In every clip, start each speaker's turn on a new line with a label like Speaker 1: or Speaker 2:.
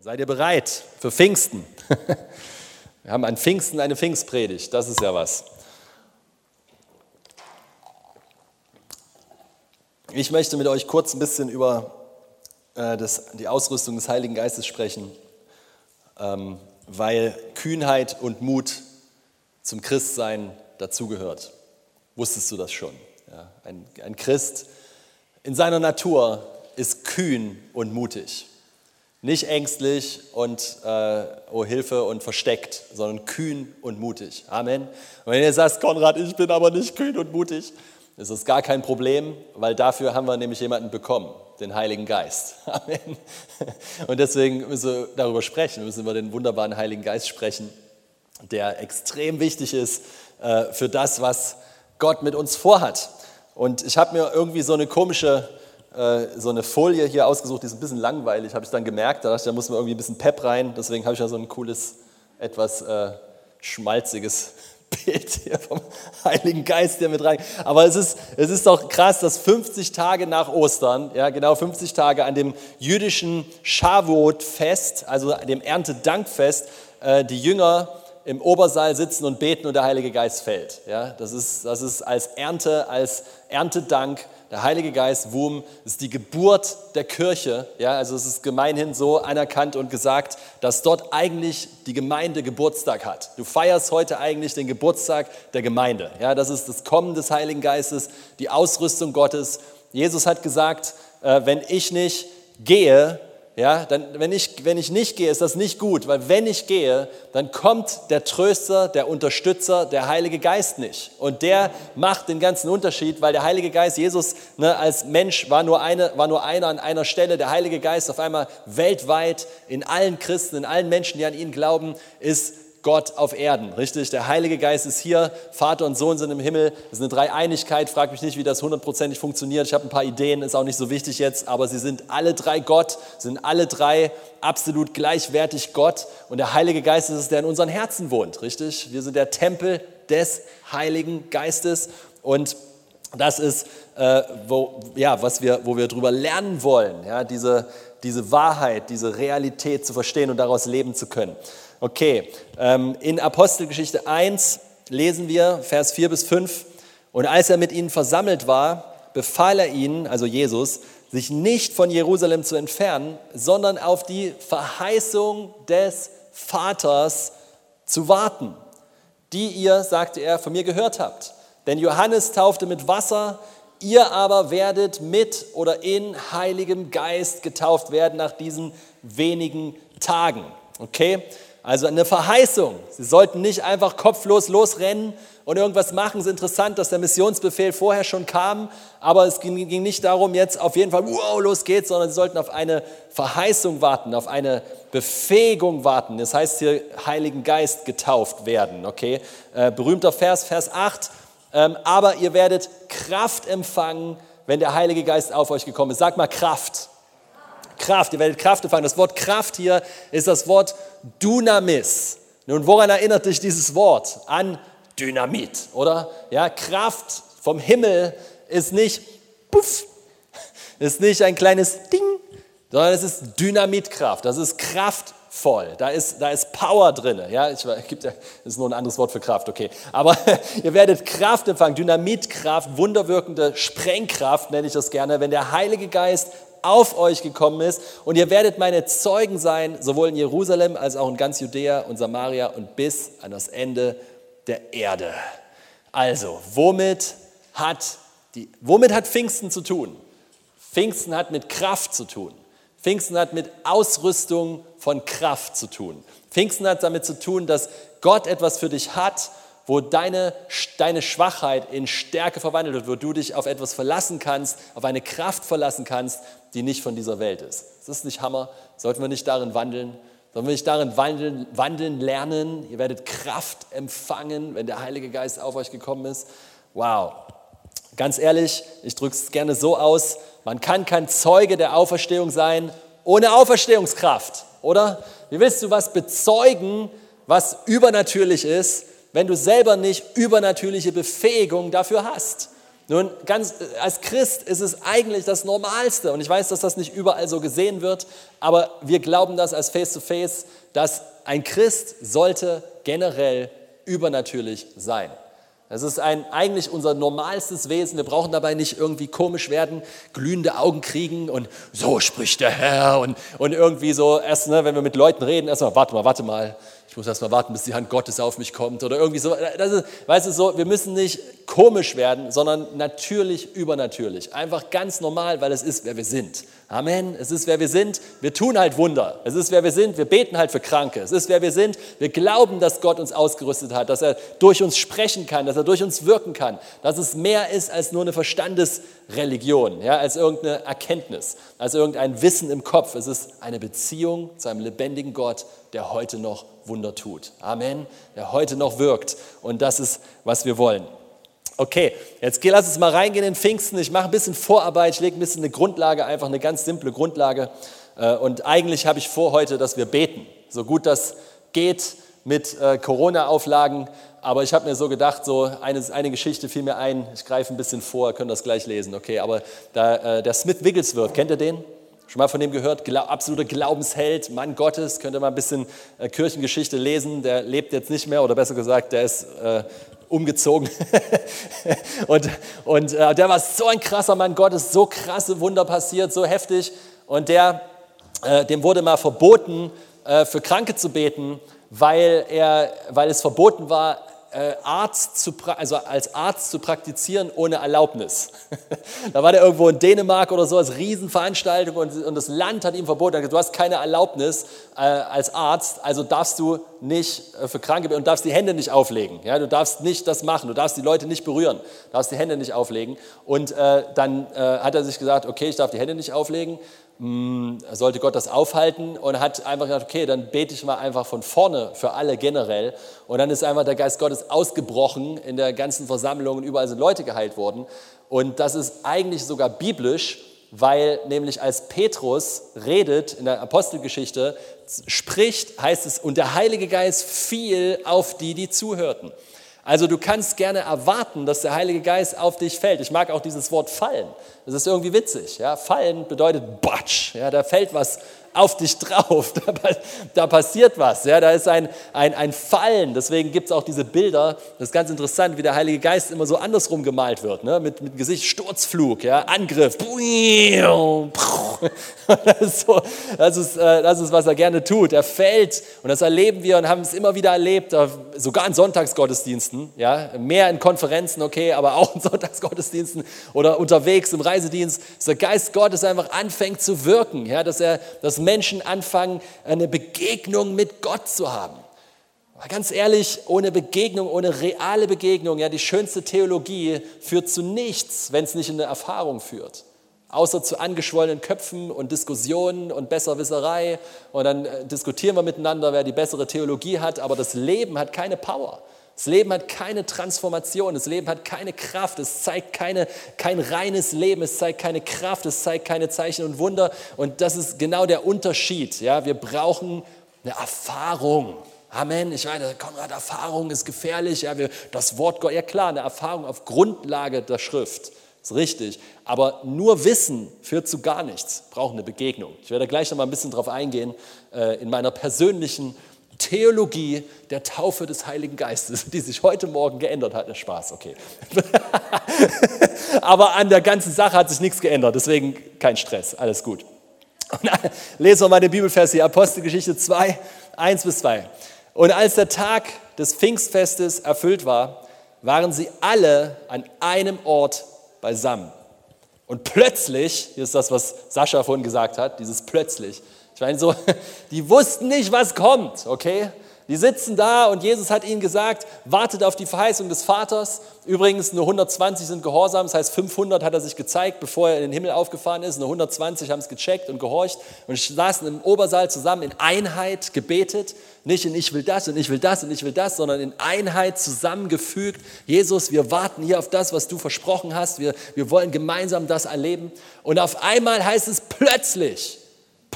Speaker 1: Seid ihr bereit für Pfingsten? Wir haben an Pfingsten eine Pfingstpredigt, das ist ja was. Ich möchte mit euch kurz ein bisschen über äh, das, die Ausrüstung des Heiligen Geistes sprechen, ähm, weil Kühnheit und Mut zum Christsein dazugehört. Wusstest du das schon? Ja, ein, ein Christ in seiner Natur ist kühn und mutig. Nicht ängstlich und äh, oh Hilfe und versteckt, sondern kühn und mutig. Amen. Und wenn ihr sagst, Konrad, ich bin aber nicht kühn und mutig, ist das gar kein Problem, weil dafür haben wir nämlich jemanden bekommen, den Heiligen Geist. Amen. Und deswegen müssen wir darüber sprechen, müssen wir den wunderbaren Heiligen Geist sprechen, der extrem wichtig ist äh, für das, was Gott mit uns vorhat. Und ich habe mir irgendwie so eine komische so eine Folie hier ausgesucht, die ist ein bisschen langweilig, habe ich dann gemerkt. Da dachte ich, da muss man irgendwie ein bisschen Pep rein. Deswegen habe ich ja so ein cooles, etwas äh, schmalziges Bild hier vom Heiligen Geist hier mit rein. Aber es ist, es ist doch krass, dass 50 Tage nach Ostern, ja genau 50 Tage an dem jüdischen Shavuot-Fest, also dem Erntedankfest, äh, die Jünger im Obersaal sitzen und beten und der Heilige Geist fällt. Ja, das, ist, das ist als Ernte, als Erntedank der Heilige Geist, Wum, ist die Geburt der Kirche. Ja, also es ist gemeinhin so anerkannt und gesagt, dass dort eigentlich die Gemeinde Geburtstag hat. Du feierst heute eigentlich den Geburtstag der Gemeinde. Ja, das ist das Kommen des Heiligen Geistes, die Ausrüstung Gottes. Jesus hat gesagt, äh, wenn ich nicht gehe, ja, dann, wenn, ich, wenn ich nicht gehe, ist das nicht gut, weil wenn ich gehe, dann kommt der Tröster, der Unterstützer, der Heilige Geist nicht. Und der macht den ganzen Unterschied, weil der Heilige Geist, Jesus ne, als Mensch war nur, eine, war nur einer an einer Stelle. Der Heilige Geist auf einmal weltweit in allen Christen, in allen Menschen, die an ihn glauben, ist Gott auf Erden, richtig? Der Heilige Geist ist hier, Vater und Sohn sind im Himmel. Das ist eine Dreieinigkeit. Frag mich nicht, wie das hundertprozentig funktioniert. Ich habe ein paar Ideen, ist auch nicht so wichtig jetzt, aber sie sind alle drei Gott, sind alle drei absolut gleichwertig Gott. Und der Heilige Geist ist es, der in unseren Herzen wohnt, richtig? Wir sind der Tempel des Heiligen Geistes und das ist, äh, wo, ja, was wir, wo wir darüber lernen wollen, ja, diese, diese Wahrheit, diese Realität zu verstehen und daraus leben zu können. Okay, ähm, in Apostelgeschichte 1 lesen wir Vers 4 bis 5. Und als er mit ihnen versammelt war, befahl er ihnen, also Jesus, sich nicht von Jerusalem zu entfernen, sondern auf die Verheißung des Vaters zu warten, die ihr, sagte er, von mir gehört habt. Denn Johannes taufte mit Wasser, ihr aber werdet mit oder in Heiligem Geist getauft werden nach diesen wenigen Tagen. Okay? Also eine Verheißung. Sie sollten nicht einfach kopflos losrennen und irgendwas machen. Es ist interessant, dass der Missionsbefehl vorher schon kam, aber es ging, nicht darum, jetzt auf jeden Fall, wow, los geht's, sondern sie sollten auf eine Verheißung warten, auf eine Befähigung warten. Das heißt hier Heiligen Geist getauft werden. Okay, äh, berühmter Vers, Vers 8. Ähm, aber ihr werdet Kraft empfangen, wenn der Heilige Geist auf euch gekommen ist. Sag mal Kraft. Kraft, ihr werdet Kraft empfangen. Das Wort Kraft hier ist das Wort Dunamis. Nun, woran erinnert dich dieses Wort? An Dynamit, oder? Ja, Kraft vom Himmel ist nicht puff, ist nicht ein kleines Ding, sondern es ist Dynamitkraft. Das ist kraftvoll. Da ist, da ist Power drin. Ja, ich, gibt, das ist nur ein anderes Wort für Kraft, okay. Aber ihr werdet Kraft empfangen, Dynamitkraft, wunderwirkende Sprengkraft, nenne ich das gerne, wenn der Heilige Geist auf euch gekommen ist. Und ihr werdet meine Zeugen sein, sowohl in Jerusalem als auch in ganz Judäa und Samaria und bis an das Ende der Erde. Also, womit hat, die, womit hat Pfingsten zu tun? Pfingsten hat mit Kraft zu tun. Pfingsten hat mit Ausrüstung von Kraft zu tun. Pfingsten hat damit zu tun, dass Gott etwas für dich hat, wo deine, deine Schwachheit in Stärke verwandelt wird, wo du dich auf etwas verlassen kannst, auf eine Kraft verlassen kannst, die nicht von dieser Welt ist. Das ist nicht Hammer. Sollten wir nicht darin wandeln? Sollen wir nicht darin wandeln, wandeln lernen? Ihr werdet Kraft empfangen, wenn der Heilige Geist auf euch gekommen ist. Wow. Ganz ehrlich, ich drücke es gerne so aus, man kann kein Zeuge der Auferstehung sein ohne Auferstehungskraft, oder? Wie willst du was bezeugen, was übernatürlich ist, wenn du selber nicht übernatürliche Befähigung dafür hast. Nun, ganz, als Christ ist es eigentlich das Normalste und ich weiß, dass das nicht überall so gesehen wird, aber wir glauben das als Face-to-Face, -face, dass ein Christ sollte generell übernatürlich sein. Das ist ein, eigentlich unser normalstes Wesen. Wir brauchen dabei nicht irgendwie komisch werden, glühende Augen kriegen und so spricht der Herr und, und irgendwie so erst, ne, wenn wir mit Leuten reden, erstmal, warte mal, warte mal, ich muss erst mal warten, bis die Hand Gottes auf mich kommt oder irgendwie so. Das ist, weißt du, so, wir müssen nicht komisch werden, sondern natürlich übernatürlich. Einfach ganz normal, weil es ist, wer wir sind. Amen. Es ist, wer wir sind. Wir tun halt Wunder. Es ist, wer wir sind. Wir beten halt für Kranke. Es ist, wer wir sind. Wir glauben, dass Gott uns ausgerüstet hat, dass er durch uns sprechen kann, dass er durch uns wirken kann, dass es mehr ist als nur eine Verstandesreligion, ja, als irgendeine Erkenntnis, als irgendein Wissen im Kopf. Es ist eine Beziehung zu einem lebendigen Gott, der heute noch Wunder tut. Amen. Der heute noch wirkt. Und das ist, was wir wollen. Okay, jetzt lass uns mal reingehen in Pfingsten. Ich mache ein bisschen Vorarbeit, ich lege ein bisschen eine Grundlage, einfach eine ganz simple Grundlage. Äh, und eigentlich habe ich vor heute, dass wir beten. So gut das geht mit äh, Corona-Auflagen. Aber ich habe mir so gedacht, so eine, eine Geschichte fiel mir ein. Ich greife ein bisschen vor, könnt das gleich lesen. Okay, aber da, äh, der Smith Wigglesworth, kennt ihr den? Schon mal von dem gehört? Gla absoluter Glaubensheld, Mann Gottes. Könnt ihr mal ein bisschen äh, Kirchengeschichte lesen. Der lebt jetzt nicht mehr, oder besser gesagt, der ist äh, umgezogen. und und äh, der war so ein krasser Mann Gottes, so krasse Wunder passiert, so heftig. Und der, äh, dem wurde mal verboten, äh, für Kranke zu beten, weil, er, weil es verboten war, äh, Arzt zu, also als Arzt zu praktizieren ohne Erlaubnis. da war der irgendwo in Dänemark oder so als Riesenveranstaltung und, und das Land hat ihm verboten, du hast keine Erlaubnis äh, als Arzt, also darfst du nicht äh, für Kranke und darfst die Hände nicht auflegen. Ja, du darfst nicht das machen, du darfst die Leute nicht berühren, darfst die Hände nicht auflegen. Und äh, dann hat er sich gesagt, okay, ich darf die Hände nicht auflegen sollte Gott das aufhalten und hat einfach gesagt, okay, dann bete ich mal einfach von vorne für alle generell. Und dann ist einfach der Geist Gottes ausgebrochen in der ganzen Versammlung und überall sind Leute geheilt worden. Und das ist eigentlich sogar biblisch, weil nämlich als Petrus redet in der Apostelgeschichte, spricht, heißt es, und der Heilige Geist fiel auf die, die zuhörten. Also du kannst gerne erwarten, dass der Heilige Geist auf dich fällt. Ich mag auch dieses Wort fallen. Das ist irgendwie witzig. Ja? Fallen bedeutet Batsch. Ja? Da fällt was auf dich drauf, da, da passiert was, ja, da ist ein, ein, ein Fallen, deswegen gibt es auch diese Bilder, das ist ganz interessant, wie der Heilige Geist immer so andersrum gemalt wird, ne? mit, mit Gesicht Sturzflug, ja? Angriff, das ist, so, das, ist, äh, das ist, was er gerne tut, er fällt und das erleben wir und haben es immer wieder erlebt, sogar in Sonntagsgottesdiensten, ja? mehr in Konferenzen, okay, aber auch in Sonntagsgottesdiensten oder unterwegs im Reisedienst, dass der Geist Gottes einfach anfängt zu wirken, ja? dass er das Menschen anfangen, eine Begegnung mit Gott zu haben. Aber ganz ehrlich, ohne Begegnung, ohne reale Begegnung, ja, die schönste Theologie führt zu nichts, wenn es nicht in eine Erfahrung führt. Außer zu angeschwollenen Köpfen und Diskussionen und Besserwisserei. Und dann äh, diskutieren wir miteinander, wer die bessere Theologie hat. Aber das Leben hat keine Power. Das Leben hat keine Transformation, das Leben hat keine Kraft, es zeigt keine, kein reines Leben, es zeigt keine Kraft, es zeigt keine Zeichen und Wunder. Und das ist genau der Unterschied. Ja? Wir brauchen eine Erfahrung. Amen. Ich meine, Konrad, Erfahrung ist gefährlich. Ja, wir, das Wort Gott, ja klar, eine Erfahrung auf Grundlage der Schrift. Ist richtig. Aber nur Wissen führt zu gar nichts. Braucht eine Begegnung. Ich werde gleich noch mal ein bisschen darauf eingehen äh, in meiner persönlichen Theologie der Taufe des Heiligen Geistes, die sich heute Morgen geändert hat. Spaß, okay. Aber an der ganzen Sache hat sich nichts geändert, deswegen kein Stress, alles gut. Lesen wir mal den Bibelvers hier, Apostelgeschichte 2, 1 bis 2. Und als der Tag des Pfingstfestes erfüllt war, waren sie alle an einem Ort beisammen. Und plötzlich, hier ist das, was Sascha vorhin gesagt hat, dieses plötzlich, ich meine, so, die wussten nicht, was kommt, okay? Die sitzen da und Jesus hat ihnen gesagt, wartet auf die Verheißung des Vaters. Übrigens, nur 120 sind gehorsam, das heißt 500 hat er sich gezeigt, bevor er in den Himmel aufgefahren ist. Nur 120 haben es gecheckt und gehorcht und saßen im Obersaal zusammen in Einheit gebetet. Nicht in ich will das und ich will das und ich will das, sondern in Einheit zusammengefügt. Jesus, wir warten hier auf das, was du versprochen hast. Wir, wir wollen gemeinsam das erleben. Und auf einmal heißt es plötzlich,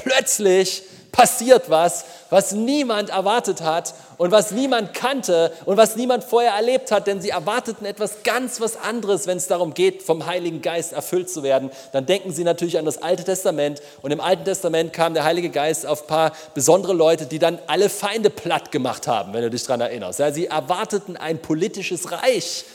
Speaker 1: Plötzlich passiert was, was niemand erwartet hat und was niemand kannte und was niemand vorher erlebt hat, denn sie erwarteten etwas ganz was anderes, wenn es darum geht, vom Heiligen Geist erfüllt zu werden. Dann denken sie natürlich an das Alte Testament und im Alten Testament kam der Heilige Geist auf ein paar besondere Leute, die dann alle Feinde platt gemacht haben, wenn du dich daran erinnerst. Ja, sie erwarteten ein politisches Reich.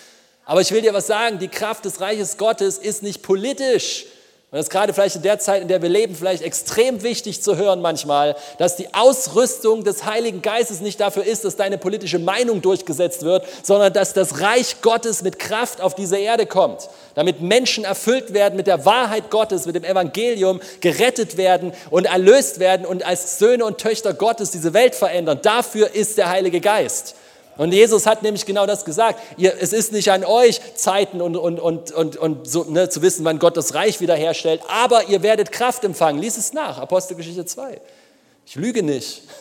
Speaker 1: Aber ich will dir was sagen, die Kraft des Reiches Gottes ist nicht politisch. Und das ist gerade vielleicht in der Zeit, in der wir leben, vielleicht extrem wichtig zu hören manchmal, dass die Ausrüstung des Heiligen Geistes nicht dafür ist, dass deine politische Meinung durchgesetzt wird, sondern dass das Reich Gottes mit Kraft auf diese Erde kommt, damit Menschen erfüllt werden mit der Wahrheit Gottes, mit dem Evangelium, gerettet werden und erlöst werden und als Söhne und Töchter Gottes diese Welt verändern. Dafür ist der Heilige Geist. Und Jesus hat nämlich genau das gesagt. Ihr, es ist nicht an euch, Zeiten und, und, und, und, und so, ne, zu wissen, wann Gott das Reich wiederherstellt, aber ihr werdet Kraft empfangen. Lies es nach, Apostelgeschichte 2. Ich lüge nicht.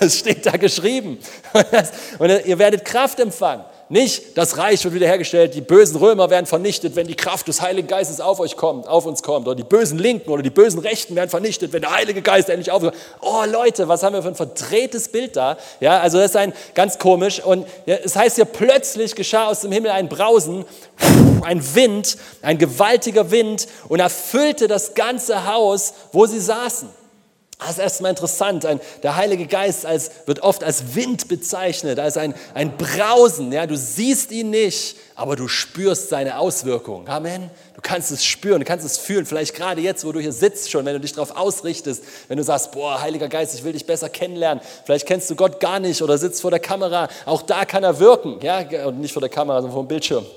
Speaker 1: Es steht da geschrieben. Und ihr werdet Kraft empfangen. Nicht, das Reich wird wiederhergestellt, die bösen Römer werden vernichtet, wenn die Kraft des Heiligen Geistes auf euch kommt, auf uns kommt. Oder die bösen Linken oder die bösen Rechten werden vernichtet, wenn der Heilige Geist endlich auf uns kommt. Oh Leute, was haben wir für ein verdrehtes Bild da? Ja, also das ist ein ganz komisch. Und ja, es heißt hier, plötzlich geschah aus dem Himmel ein Brausen, ein Wind, ein gewaltiger Wind und erfüllte das ganze Haus, wo sie saßen. Das ist erstmal interessant. Ein, der Heilige Geist als, wird oft als Wind bezeichnet, als ein, ein Brausen. Ja? Du siehst ihn nicht, aber du spürst seine Auswirkungen. Amen. Du kannst es spüren, du kannst es fühlen. Vielleicht gerade jetzt, wo du hier sitzt schon, wenn du dich darauf ausrichtest, wenn du sagst, boah, Heiliger Geist, ich will dich besser kennenlernen. Vielleicht kennst du Gott gar nicht oder sitzt vor der Kamera. Auch da kann er wirken. Ja? Und nicht vor der Kamera, sondern vor dem Bildschirm.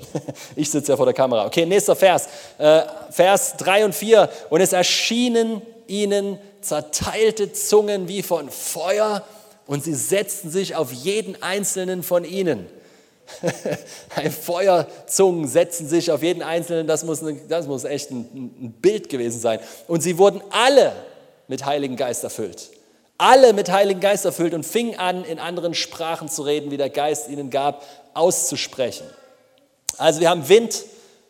Speaker 1: Ich sitze ja vor der Kamera. Okay, nächster Vers. Äh, Vers 3 und 4. Und es erschienen ihnen zerteilte Zungen wie von Feuer und sie setzten sich auf jeden einzelnen von ihnen. Ein Feuerzungen setzen sich auf jeden einzelnen, das muss, das muss echt ein, ein Bild gewesen sein. Und sie wurden alle mit Heiligen Geist erfüllt. Alle mit Heiligen Geist erfüllt und fingen an, in anderen Sprachen zu reden, wie der Geist ihnen gab, auszusprechen. Also wir haben Wind,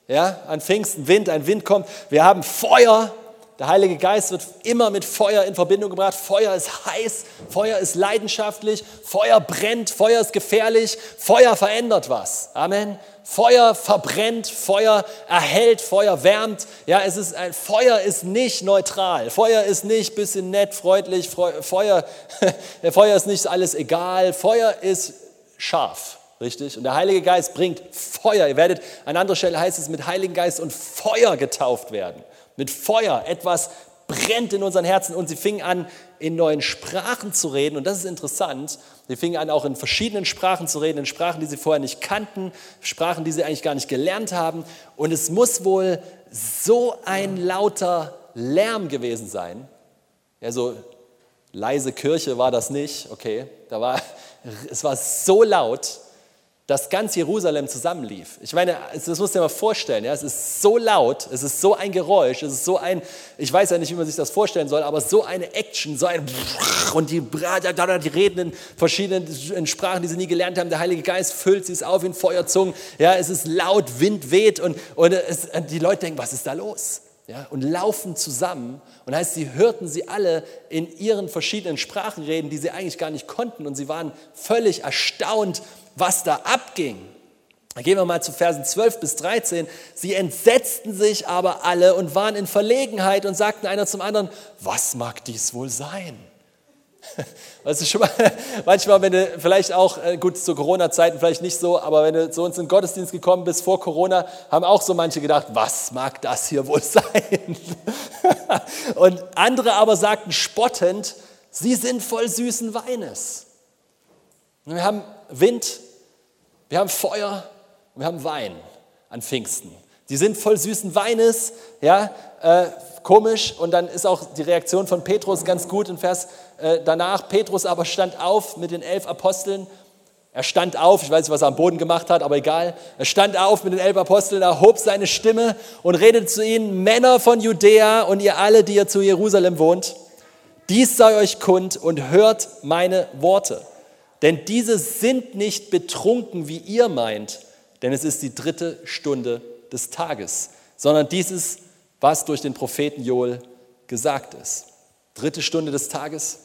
Speaker 1: ja, an Pfingsten Wind, ein Wind kommt. Wir haben Feuer, der Heilige Geist wird immer mit Feuer in Verbindung gebracht. Feuer ist heiß, Feuer ist leidenschaftlich, Feuer brennt, Feuer ist gefährlich, Feuer verändert was. Amen. Feuer verbrennt, Feuer erhält, Feuer wärmt. Ja, es ist ein, Feuer ist nicht neutral. Feuer ist nicht bisschen nett, freundlich. Feuer, Feuer ist nicht alles egal. Feuer ist scharf. Richtig? Und der Heilige Geist bringt Feuer. Ihr werdet, an anderer Stelle heißt es, mit Heiligen Geist und Feuer getauft werden mit Feuer. Etwas brennt in unseren Herzen und sie fingen an, in neuen Sprachen zu reden. Und das ist interessant. Sie fingen an, auch in verschiedenen Sprachen zu reden, in Sprachen, die sie vorher nicht kannten, Sprachen, die sie eigentlich gar nicht gelernt haben. Und es muss wohl so ein lauter Lärm gewesen sein. Ja, so leise Kirche war das nicht, okay. Da war, es war so laut, dass ganz Jerusalem zusammenlief. Ich meine, das musst du dir mal vorstellen, ja? es ist so laut, es ist so ein Geräusch, es ist so ein, ich weiß ja nicht, wie man sich das vorstellen soll, aber so eine Action, so ein und die, die reden in verschiedenen Sprachen, die sie nie gelernt haben, der Heilige Geist füllt sie es auf in Feuerzungen, ja, es ist laut, Wind weht und, und es, die Leute denken, was ist da los? Ja, und laufen zusammen. Und heißt, sie hörten sie alle in ihren verschiedenen Sprachen reden, die sie eigentlich gar nicht konnten. Und sie waren völlig erstaunt was da abging. Gehen wir mal zu Versen 12 bis 13. Sie entsetzten sich aber alle und waren in Verlegenheit und sagten einer zum anderen, was mag dies wohl sein? Weißt du schon mal, manchmal, wenn du vielleicht auch, äh, gut, zu Corona-Zeiten vielleicht nicht so, aber wenn du zu uns in den Gottesdienst gekommen bist vor Corona, haben auch so manche gedacht, was mag das hier wohl sein? Und andere aber sagten spottend, sie sind voll süßen Weines. Wir haben Wind, wir haben Feuer und wir haben Wein an Pfingsten. Die sind voll süßen Weines, ja, äh, komisch. Und dann ist auch die Reaktion von Petrus ganz gut im Vers äh, danach. Petrus aber stand auf mit den elf Aposteln. Er stand auf, ich weiß nicht, was er am Boden gemacht hat, aber egal. Er stand auf mit den elf Aposteln, erhob seine Stimme und redete zu ihnen, Männer von Judäa und ihr alle, die ihr zu Jerusalem wohnt, dies sei euch kund und hört meine Worte. Denn diese sind nicht betrunken, wie ihr meint, denn es ist die dritte Stunde des Tages, sondern dieses, was durch den Propheten Joel gesagt ist. dritte Stunde des Tages.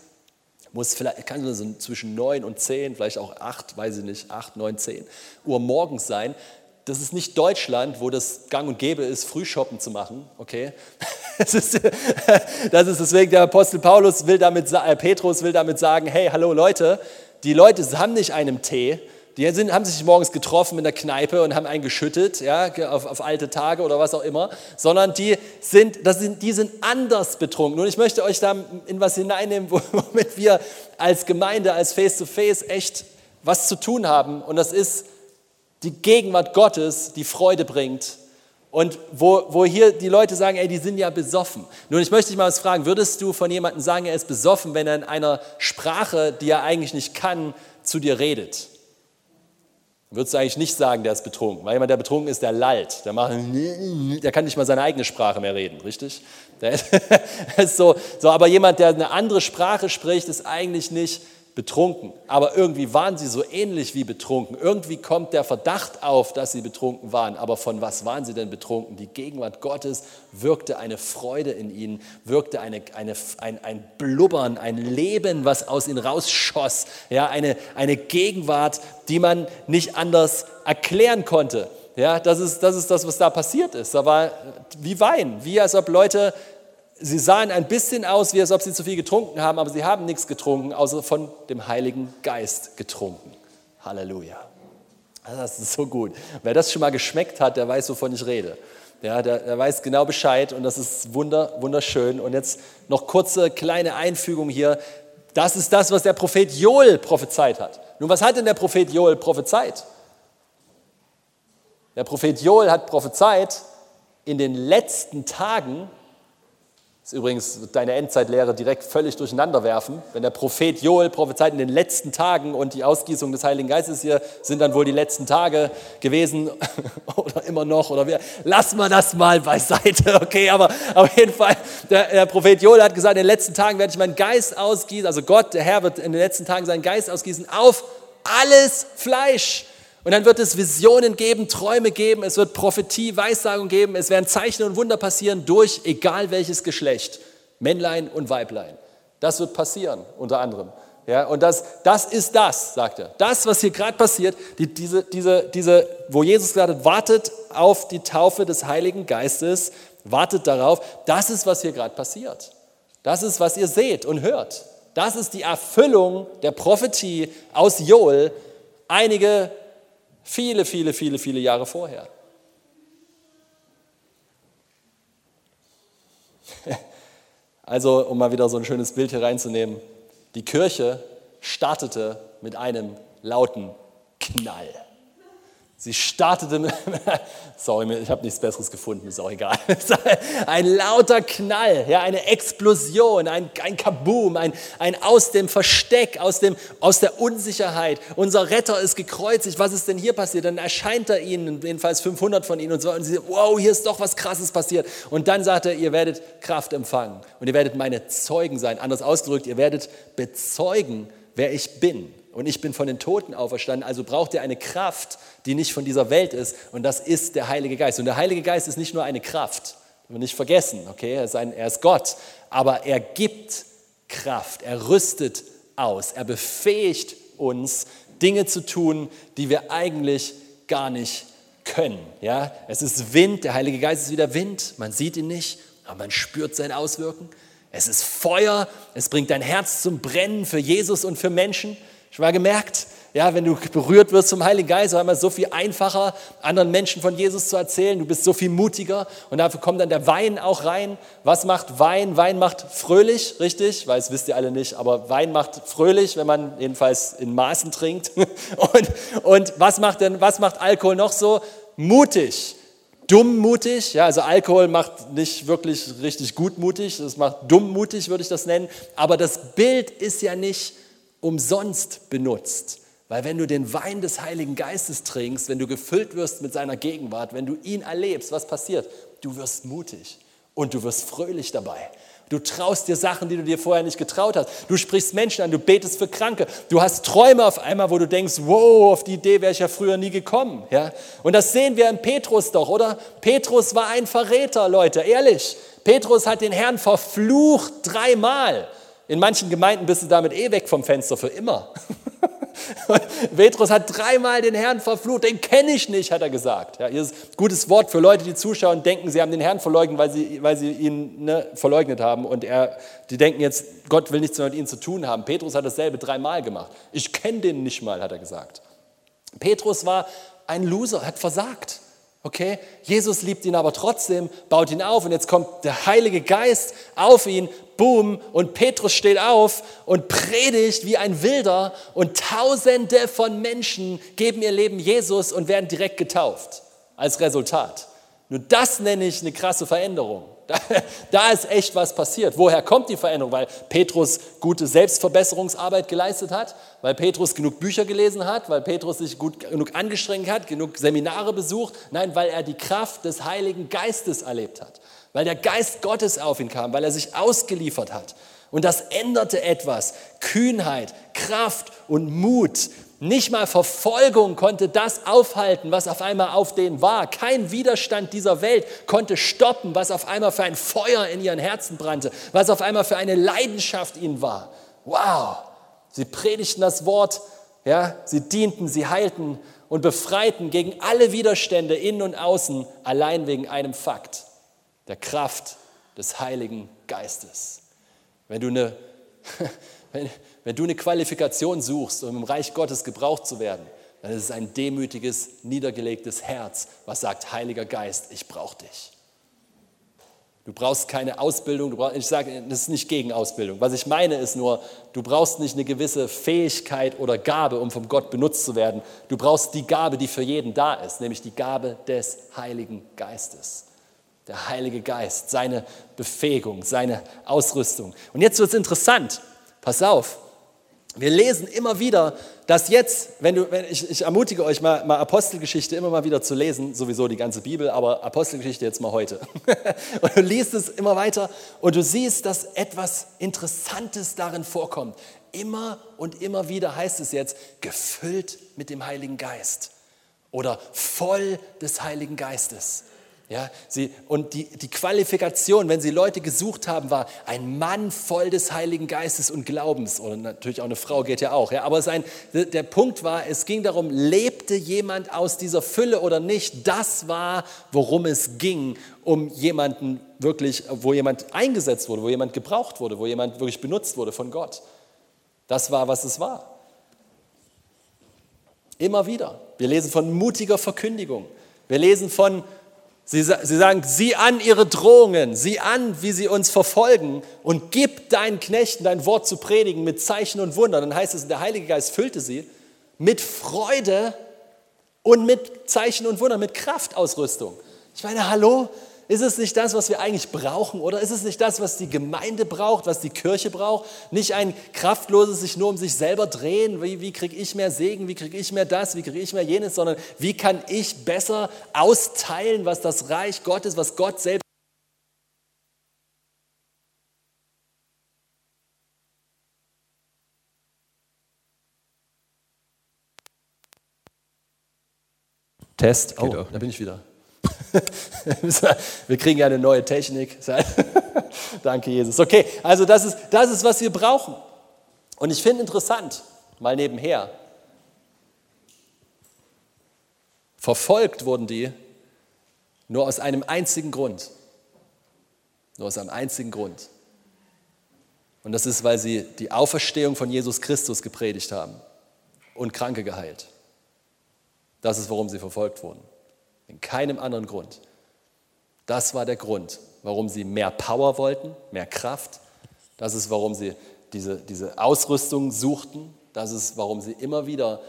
Speaker 1: Muss vielleicht, kann so zwischen neun und zehn, vielleicht auch acht, weiß ich nicht, acht, neun, zehn Uhr morgens sein. Das ist nicht Deutschland, wo das gang und gäbe ist, Frühshoppen zu machen, okay? Das ist, das ist deswegen der Apostel Paulus will damit, äh, Petrus will damit sagen, hey, hallo Leute, die Leute haben nicht einen Tee, die sind, haben sich morgens getroffen in der Kneipe und haben einen geschüttet, ja, auf, auf, alte Tage oder was auch immer, sondern die sind, das sind, die sind anders betrunken. Und ich möchte euch da in was hineinnehmen, womit wir als Gemeinde, als Face-to-Face -face echt was zu tun haben. Und das ist die Gegenwart Gottes, die Freude bringt. Und wo, wo hier die Leute sagen, ey, die sind ja besoffen. Nun, ich möchte dich mal was fragen, würdest du von jemandem sagen, er ist besoffen, wenn er in einer Sprache, die er eigentlich nicht kann, zu dir redet? Würdest du eigentlich nicht sagen, der ist betrunken. Weil jemand, der betrunken ist, der lallt. Der, macht, der kann nicht mal seine eigene Sprache mehr reden, richtig? Der ist so, so, aber jemand, der eine andere Sprache spricht, ist eigentlich nicht betrunken. Aber irgendwie waren sie so ähnlich wie betrunken. Irgendwie kommt der Verdacht auf, dass sie betrunken waren. Aber von was waren sie denn betrunken? Die Gegenwart Gottes wirkte eine Freude in ihnen, wirkte eine, eine, ein, ein Blubbern, ein Leben, was aus ihnen rausschoss. Ja, eine, eine Gegenwart, die man nicht anders erklären konnte. Ja, das ist, das ist das, was da passiert ist. Da war wie Wein, wie als ob Leute Sie sahen ein bisschen aus, wie als ob sie zu viel getrunken haben, aber sie haben nichts getrunken, außer von dem Heiligen Geist getrunken. Halleluja. Das ist so gut. Wer das schon mal geschmeckt hat, der weiß, wovon ich rede. Ja, der, der weiß genau Bescheid und das ist wunder, wunderschön. Und jetzt noch kurze kleine Einfügung hier. Das ist das, was der Prophet Joel prophezeit hat. Nun, was hat denn der Prophet Joel prophezeit? Der Prophet Joel hat prophezeit, in den letzten Tagen das ist übrigens deine Endzeitlehre direkt völlig durcheinander werfen. Wenn der Prophet Joel prophezeit in den letzten Tagen und die Ausgießung des Heiligen Geistes hier sind dann wohl die letzten Tage gewesen oder immer noch oder wir, lass mal das mal beiseite, okay, aber auf jeden Fall, der, der Prophet Joel hat gesagt, in den letzten Tagen werde ich meinen Geist ausgießen, also Gott, der Herr wird in den letzten Tagen seinen Geist ausgießen auf alles Fleisch. Und dann wird es Visionen geben, Träume geben, es wird Prophetie, Weissagung geben, es werden Zeichen und Wunder passieren durch egal welches Geschlecht, Männlein und Weiblein. Das wird passieren, unter anderem. Ja, und das, das ist das, sagt er. Das, was hier gerade passiert, die, diese, diese, diese, wo Jesus gesagt hat, wartet auf die Taufe des Heiligen Geistes, wartet darauf, das ist, was hier gerade passiert. Das ist, was ihr seht und hört. Das ist die Erfüllung der Prophetie aus Joel, einige Viele, viele, viele, viele Jahre vorher. Also, um mal wieder so ein schönes Bild hier reinzunehmen, die Kirche startete mit einem lauten Knall. Sie startete sorry, ich habe nichts Besseres gefunden, ist auch egal. Ein lauter Knall, ja, eine Explosion, ein, ein Kaboom, ein, ein aus dem Versteck, aus, dem, aus der Unsicherheit. Unser Retter ist gekreuzigt, was ist denn hier passiert? Dann erscheint er ihnen, jedenfalls 500 von ihnen und so, und sie sagen, wow, hier ist doch was Krasses passiert. Und dann sagt er, ihr werdet Kraft empfangen und ihr werdet meine Zeugen sein. Anders ausgedrückt, ihr werdet bezeugen, wer ich bin und ich bin von den Toten auferstanden. Also braucht ihr eine Kraft, die nicht von dieser Welt ist. Und das ist der Heilige Geist. Und der Heilige Geist ist nicht nur eine Kraft. Nicht vergessen, okay? Er ist, ein, er ist Gott. Aber er gibt Kraft. Er rüstet aus. Er befähigt uns, Dinge zu tun, die wir eigentlich gar nicht können. Ja? Es ist Wind. Der Heilige Geist ist wieder Wind. Man sieht ihn nicht, aber man spürt seine Auswirkungen. Es ist Feuer. Es bringt dein Herz zum Brennen für Jesus und für Menschen. Schon mal gemerkt, ja, wenn du berührt wirst zum Heiligen Geist, ist es so viel einfacher, anderen Menschen von Jesus zu erzählen. Du bist so viel mutiger und dafür kommt dann der Wein auch rein. Was macht Wein? Wein macht fröhlich, richtig? Weil das wisst ihr alle nicht, aber Wein macht fröhlich, wenn man jedenfalls in Maßen trinkt. Und, und was macht denn, was macht Alkohol noch so? Mutig. Dummmutig, ja, also Alkohol macht nicht wirklich richtig gutmutig, das macht dummmutig, würde ich das nennen. Aber das Bild ist ja nicht umsonst benutzt. Weil wenn du den Wein des Heiligen Geistes trinkst, wenn du gefüllt wirst mit seiner Gegenwart, wenn du ihn erlebst, was passiert? Du wirst mutig und du wirst fröhlich dabei. Du traust dir Sachen, die du dir vorher nicht getraut hast. Du sprichst Menschen an, du betest für Kranke. Du hast Träume auf einmal, wo du denkst, wow, auf die Idee wäre ich ja früher nie gekommen. Ja? Und das sehen wir im Petrus doch, oder? Petrus war ein Verräter, Leute, ehrlich. Petrus hat den Herrn verflucht dreimal. In manchen Gemeinden bist du damit eh weg vom Fenster für immer. Petrus hat dreimal den Herrn verflucht, den kenne ich nicht, hat er gesagt. Ja, hier ist gutes Wort für Leute, die zuschauen und denken, sie haben den Herrn verleugnet, weil sie, weil sie ihn ne, verleugnet haben. Und er, die denken jetzt, Gott will nichts mehr mit ihnen zu tun haben. Petrus hat dasselbe dreimal gemacht. Ich kenne den nicht mal, hat er gesagt. Petrus war ein Loser, hat versagt. Okay? Jesus liebt ihn aber trotzdem, baut ihn auf und jetzt kommt der Heilige Geist auf ihn, boom, und Petrus steht auf und predigt wie ein Wilder und Tausende von Menschen geben ihr Leben Jesus und werden direkt getauft als Resultat. Nur das nenne ich eine krasse Veränderung. Da, da, ist echt was passiert. Woher kommt die Veränderung? Weil Petrus gute Selbstverbesserungsarbeit geleistet hat, weil Petrus genug Bücher gelesen hat, weil Petrus sich gut genug angestrengt hat, genug Seminare besucht. Nein, weil er die Kraft des Heiligen Geistes erlebt hat, weil der Geist Gottes auf ihn kam, weil er sich ausgeliefert hat. Und das änderte etwas. Kühnheit, Kraft und Mut. Nicht mal Verfolgung konnte das aufhalten, was auf einmal auf denen war. Kein Widerstand dieser Welt konnte stoppen, was auf einmal für ein Feuer in ihren Herzen brannte, was auf einmal für eine Leidenschaft ihnen war. Wow! Sie predigten das Wort, ja, sie dienten, sie heilten und befreiten gegen alle Widerstände innen und außen, allein wegen einem Fakt, der Kraft des Heiligen Geistes. Wenn du eine wenn, wenn du eine Qualifikation suchst, um im Reich Gottes gebraucht zu werden, dann ist es ein demütiges, niedergelegtes Herz, was sagt, Heiliger Geist, ich brauche dich. Du brauchst keine Ausbildung, brauchst, ich sage, das ist nicht gegen Ausbildung. Was ich meine ist nur, du brauchst nicht eine gewisse Fähigkeit oder Gabe, um vom Gott benutzt zu werden. Du brauchst die Gabe, die für jeden da ist, nämlich die Gabe des Heiligen Geistes. Der Heilige Geist, seine Befähigung, seine Ausrüstung. Und jetzt wird es interessant. Pass auf, wir lesen immer wieder, dass jetzt, wenn du, wenn ich, ich ermutige euch mal, mal Apostelgeschichte immer mal wieder zu lesen, sowieso die ganze Bibel, aber Apostelgeschichte jetzt mal heute. und du liest es immer weiter und du siehst, dass etwas Interessantes darin vorkommt. Immer und immer wieder heißt es jetzt, gefüllt mit dem Heiligen Geist oder voll des Heiligen Geistes. Ja, sie, und die, die Qualifikation, wenn sie Leute gesucht haben, war ein Mann voll des Heiligen Geistes und Glaubens. Und natürlich auch eine Frau geht ja auch. Ja, aber sein, der Punkt war, es ging darum, lebte jemand aus dieser Fülle oder nicht. Das war, worum es ging, um jemanden wirklich, wo jemand eingesetzt wurde, wo jemand gebraucht wurde, wo jemand wirklich benutzt wurde von Gott. Das war, was es war. Immer wieder. Wir lesen von mutiger Verkündigung. Wir lesen von Sie, sie sagen, sieh an ihre Drohungen, sieh an, wie sie uns verfolgen und gib deinen Knechten dein Wort zu predigen mit Zeichen und Wundern. Dann heißt es, der Heilige Geist füllte sie mit Freude und mit Zeichen und Wundern, mit Kraftausrüstung. Ich meine, hallo, ist es nicht das, was wir eigentlich brauchen? Oder ist es nicht das, was die Gemeinde braucht, was die Kirche braucht? Nicht ein kraftloses sich nur um sich selber drehen, wie, wie kriege ich mehr Segen, wie kriege ich mehr das, wie kriege ich mehr jenes, sondern wie kann ich besser austeilen, was das Reich Gottes, was Gott selbst Test. Oh, da bin ich wieder. wir kriegen ja eine neue Technik. Danke, Jesus. Okay, also das ist, das ist, was wir brauchen. Und ich finde interessant, mal nebenher, verfolgt wurden die nur aus einem einzigen Grund. Nur aus einem einzigen Grund. Und das ist, weil sie die Auferstehung von Jesus Christus gepredigt haben und Kranke geheilt. Das ist, warum sie verfolgt wurden. In keinem anderen Grund. Das war der Grund, warum sie mehr Power wollten, mehr Kraft. Das ist, warum sie diese, diese Ausrüstung suchten. Das ist, warum sie immer wieder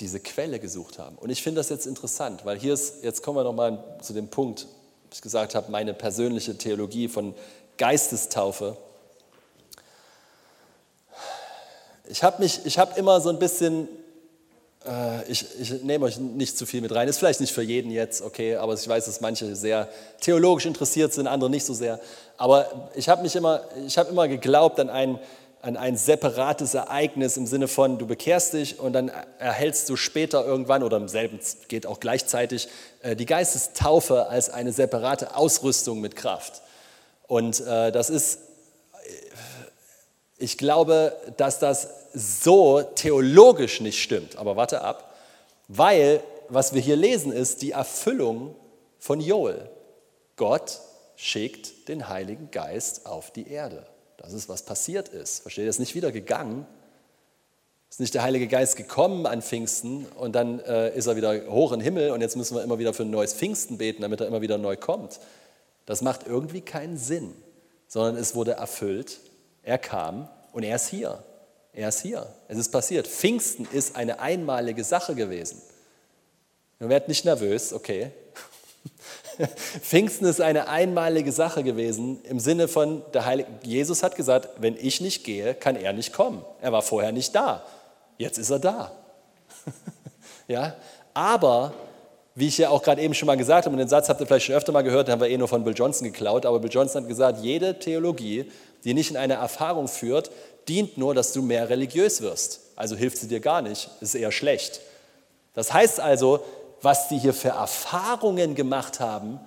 Speaker 1: diese Quelle gesucht haben. Und ich finde das jetzt interessant, weil hier ist, jetzt kommen wir nochmal zu dem Punkt, wo ich gesagt habe, meine persönliche Theologie von Geistestaufe. Ich habe hab immer so ein bisschen ich, ich nehme euch nicht zu viel mit rein. Ist vielleicht nicht für jeden jetzt, okay, aber ich weiß, dass manche sehr theologisch interessiert sind, andere nicht so sehr. Aber ich habe mich immer, ich habe immer geglaubt an ein, an ein separates Ereignis im Sinne von, du bekehrst dich und dann erhältst du später irgendwann oder im selben geht auch gleichzeitig äh, die Geistestaufe als eine separate Ausrüstung mit Kraft. Und äh, das ist, ich glaube, dass das so theologisch nicht stimmt. Aber warte ab, weil was wir hier lesen ist die Erfüllung von Joel. Gott schickt den Heiligen Geist auf die Erde. Das ist, was passiert ist. Versteht ihr? Ist nicht wieder gegangen. Ist nicht der Heilige Geist gekommen an Pfingsten und dann äh, ist er wieder hoch in den Himmel und jetzt müssen wir immer wieder für ein neues Pfingsten beten, damit er immer wieder neu kommt. Das macht irgendwie keinen Sinn, sondern es wurde erfüllt. Er kam und er ist hier. Er ist hier. Es ist passiert. Pfingsten ist eine einmalige Sache gewesen. Ihr werdet nicht nervös, okay. Pfingsten ist eine einmalige Sache gewesen im Sinne von, der Heilige, Jesus hat gesagt, wenn ich nicht gehe, kann er nicht kommen. Er war vorher nicht da. Jetzt ist er da. ja? Aber, wie ich ja auch gerade eben schon mal gesagt habe, und den Satz habt ihr vielleicht schon öfter mal gehört, den haben wir eh nur von Bill Johnson geklaut, aber Bill Johnson hat gesagt, jede Theologie, die nicht in eine Erfahrung führt, dient nur, dass du mehr religiös wirst. Also hilft sie dir gar nicht, ist eher schlecht. Das heißt also, was sie hier für Erfahrungen gemacht haben,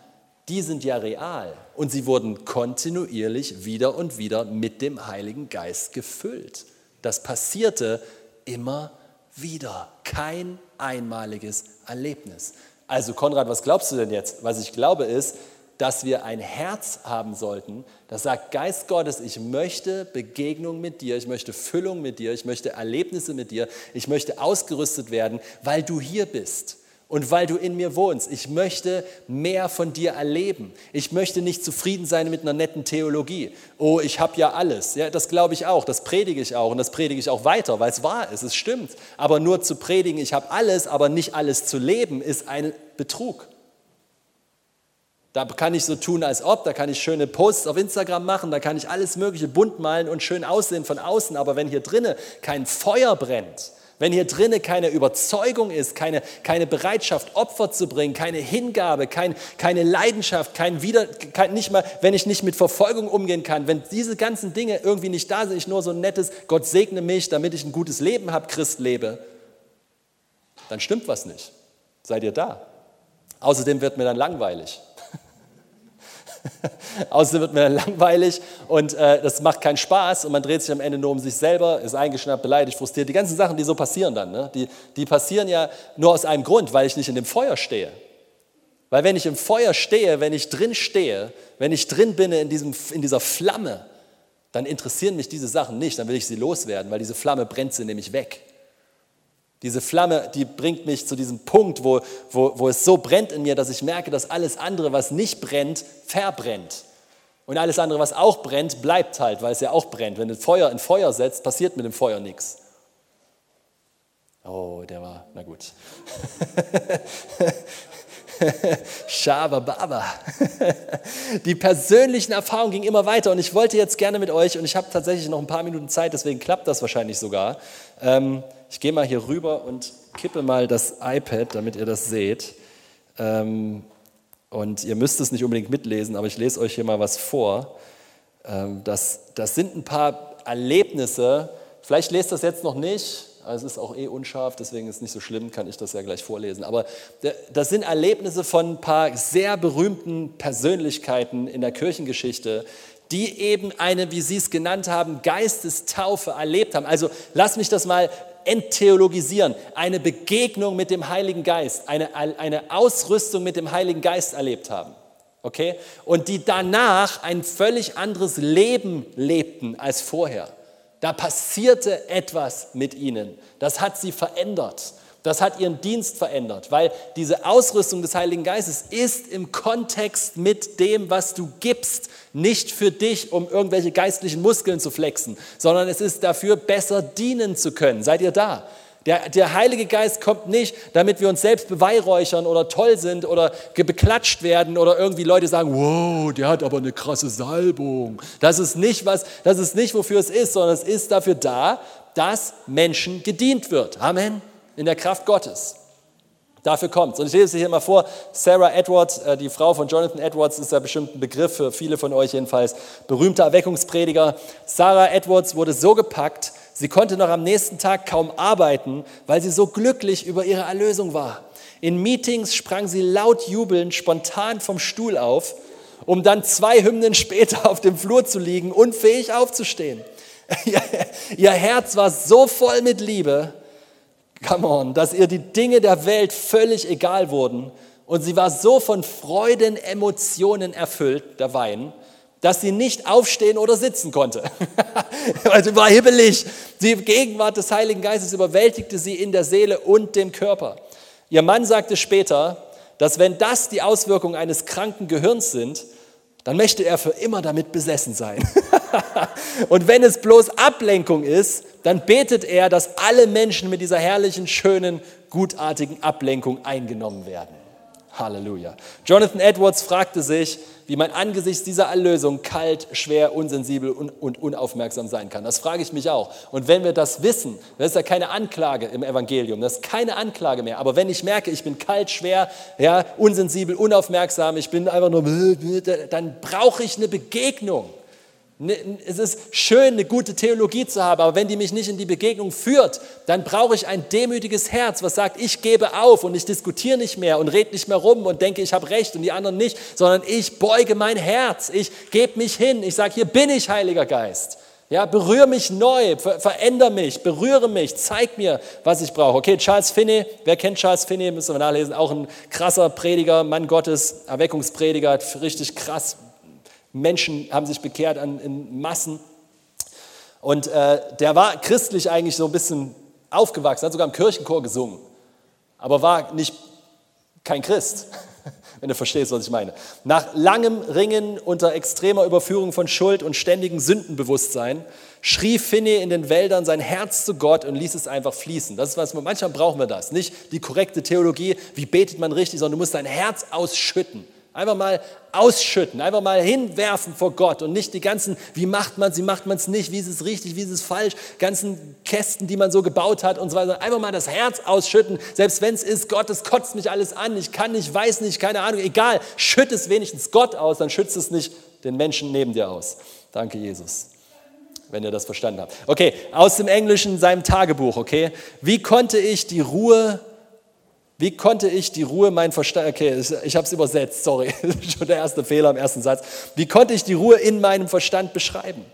Speaker 1: die sind ja real. Und sie wurden kontinuierlich wieder und wieder mit dem Heiligen Geist gefüllt. Das passierte immer wieder. Kein einmaliges Erlebnis. Also Konrad, was glaubst du denn jetzt? Was ich glaube ist, dass wir ein Herz haben sollten, das sagt, Geist Gottes, ich möchte Begegnung mit dir, ich möchte Füllung mit dir, ich möchte Erlebnisse mit dir, ich möchte ausgerüstet werden, weil du hier bist und weil du in mir wohnst. Ich möchte mehr von dir erleben. Ich möchte nicht zufrieden sein mit einer netten Theologie. Oh, ich habe ja alles. Ja, das glaube ich auch, das predige ich auch und das predige ich auch weiter, weil es wahr ist, es stimmt. Aber nur zu predigen, ich habe alles, aber nicht alles zu leben, ist ein Betrug. Da kann ich so tun, als ob, da kann ich schöne Posts auf Instagram machen, da kann ich alles Mögliche bunt malen und schön aussehen von außen, aber wenn hier drinnen kein Feuer brennt, wenn hier drinnen keine Überzeugung ist, keine, keine Bereitschaft, Opfer zu bringen, keine Hingabe, kein, keine Leidenschaft, kein Wieder, kein, nicht mal, wenn ich nicht mit Verfolgung umgehen kann, wenn diese ganzen Dinge irgendwie nicht da sind, ich nur so ein nettes Gott segne mich, damit ich ein gutes Leben habe, Christ lebe, dann stimmt was nicht. Seid ihr da? Außerdem wird mir dann langweilig. Außerdem wird mir langweilig und äh, das macht keinen Spaß und man dreht sich am Ende nur um sich selber, ist eingeschnappt, beleidigt, frustriert. Die ganzen Sachen, die so passieren dann, ne? die, die passieren ja nur aus einem Grund, weil ich nicht in dem Feuer stehe. Weil wenn ich im Feuer stehe, wenn ich drin stehe, wenn ich drin bin in, diesem, in dieser Flamme, dann interessieren mich diese Sachen nicht, dann will ich sie loswerden, weil diese Flamme brennt sie nämlich weg. Diese Flamme, die bringt mich zu diesem Punkt, wo, wo, wo es so brennt in mir, dass ich merke, dass alles andere, was nicht brennt, verbrennt. Und alles andere, was auch brennt, bleibt halt, weil es ja auch brennt. Wenn du Feuer in Feuer setzt, passiert mit dem Feuer nichts. Oh, der war, na gut. Schabababa. Die persönlichen Erfahrungen gingen immer weiter und ich wollte jetzt gerne mit euch, und ich habe tatsächlich noch ein paar Minuten Zeit, deswegen klappt das wahrscheinlich sogar. Ähm, ich gehe mal hier rüber und kippe mal das iPad, damit ihr das seht. Ähm, und ihr müsst es nicht unbedingt mitlesen, aber ich lese euch hier mal was vor. Ähm, das, das sind ein paar Erlebnisse. Vielleicht lest das jetzt noch nicht, also es ist auch eh unscharf, deswegen ist es nicht so schlimm, kann ich das ja gleich vorlesen. Aber das sind Erlebnisse von ein paar sehr berühmten Persönlichkeiten in der Kirchengeschichte, die eben eine, wie Sie es genannt haben, Geistestaufe erlebt haben. Also lass mich das mal enttheologisieren. Eine Begegnung mit dem Heiligen Geist, eine, eine Ausrüstung mit dem Heiligen Geist erlebt haben. Okay? Und die danach ein völlig anderes Leben lebten als vorher. Da passierte etwas mit ihnen. Das hat sie verändert. Das hat ihren Dienst verändert, weil diese Ausrüstung des Heiligen Geistes ist im Kontext mit dem, was du gibst, nicht für dich, um irgendwelche geistlichen Muskeln zu flexen, sondern es ist dafür, besser dienen zu können. Seid ihr da? Der, der Heilige Geist kommt nicht, damit wir uns selbst beweihräuchern oder toll sind oder beklatscht werden oder irgendwie Leute sagen, wow, der hat aber eine krasse Salbung. Das ist nicht was, das ist nicht wofür es ist, sondern es ist dafür da, dass Menschen gedient wird. Amen. In der Kraft Gottes. Dafür kommt Und ich lese es hier mal vor. Sarah Edwards, äh, die Frau von Jonathan Edwards, ist ja bestimmt ein Begriff für viele von euch jedenfalls. Berühmter Erweckungsprediger. Sarah Edwards wurde so gepackt, sie konnte noch am nächsten Tag kaum arbeiten, weil sie so glücklich über ihre Erlösung war. In Meetings sprang sie laut jubelnd spontan vom Stuhl auf, um dann zwei Hymnen später auf dem Flur zu liegen, unfähig aufzustehen. Ihr Herz war so voll mit Liebe, come on, dass ihr die Dinge der Welt völlig egal wurden. Und sie war so von Freuden, Emotionen erfüllt, der Wein, dass sie nicht aufstehen oder sitzen konnte. also sie war hibbelig. Die Gegenwart des Heiligen Geistes überwältigte sie in der Seele und dem Körper. Ihr Mann sagte später, dass wenn das die Auswirkungen eines kranken Gehirns sind, dann möchte er für immer damit besessen sein. und wenn es bloß Ablenkung ist, dann betet er, dass alle Menschen mit dieser herrlichen, schönen, gutartigen Ablenkung eingenommen werden. Halleluja. Jonathan Edwards fragte sich, wie man angesichts dieser Erlösung kalt, schwer, unsensibel und, und, unaufmerksam sein kann. Das frage ich mich auch. Und wenn wir das wissen, das ist ja keine Anklage im Evangelium, das ist keine Anklage mehr. Aber wenn ich merke, ich bin kalt, schwer, ja, unsensibel, unaufmerksam, ich bin einfach nur, dann brauche ich eine Begegnung. Es ist schön, eine gute Theologie zu haben, aber wenn die mich nicht in die Begegnung führt, dann brauche ich ein demütiges Herz, was sagt, ich gebe auf und ich diskutiere nicht mehr und rede nicht mehr rum und denke, ich habe recht und die anderen nicht, sondern ich beuge mein Herz, ich gebe mich hin, ich sage, hier bin ich, Heiliger Geist. Ja, berühre mich neu, ver verändere mich, berühre mich, zeig mir, was ich brauche. Okay, Charles Finney, wer kennt Charles Finney, müssen wir nachlesen, auch ein krasser Prediger, Mann Gottes, Erweckungsprediger, richtig krass Menschen haben sich bekehrt an, in Massen. Und äh, der war christlich eigentlich so ein bisschen aufgewachsen, hat sogar im Kirchenchor gesungen, aber war nicht kein Christ, wenn du verstehst, was ich meine. Nach langem Ringen unter extremer Überführung von Schuld und ständigem Sündenbewusstsein schrie Finney in den Wäldern sein Herz zu Gott und ließ es einfach fließen. Das ist was, manchmal brauchen wir das. Nicht die korrekte Theologie, wie betet man richtig, sondern du musst dein Herz ausschütten. Einfach mal ausschütten, einfach mal hinwerfen vor Gott und nicht die ganzen, wie macht man es, wie macht man es nicht, wie ist es richtig, wie ist es falsch, ganzen Kästen, die man so gebaut hat und so weiter. Einfach mal das Herz ausschütten, selbst wenn es ist, Gott, es kotzt mich alles an, ich kann nicht, weiß nicht, keine Ahnung, egal, schütt es wenigstens Gott aus, dann schützt es nicht den Menschen neben dir aus. Danke, Jesus wenn ihr das verstanden habt. Okay, aus dem Englischen, seinem Tagebuch, okay? Wie konnte ich die Ruhe wie konnte ich die Ruhe, mein Verstand, okay, ich habe es übersetzt, sorry, schon der erste Fehler im ersten Satz. Wie konnte ich die Ruhe in meinem Verstand beschreiben?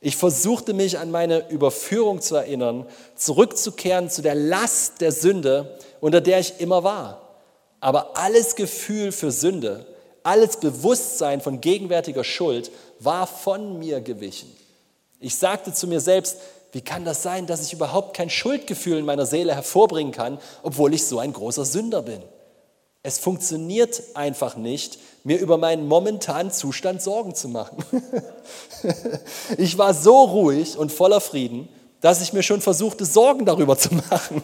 Speaker 1: Ich versuchte mich an meine Überführung zu erinnern, zurückzukehren zu der Last der Sünde, unter der ich immer war. Aber alles Gefühl für Sünde, alles Bewusstsein von gegenwärtiger Schuld war von mir gewichen. Ich sagte zu mir selbst, wie kann das sein, dass ich überhaupt kein Schuldgefühl in meiner Seele hervorbringen kann, obwohl ich so ein großer Sünder bin? Es funktioniert einfach nicht, mir über meinen momentanen Zustand Sorgen zu machen. ich war so ruhig und voller Frieden, dass ich mir schon versuchte, Sorgen darüber zu machen.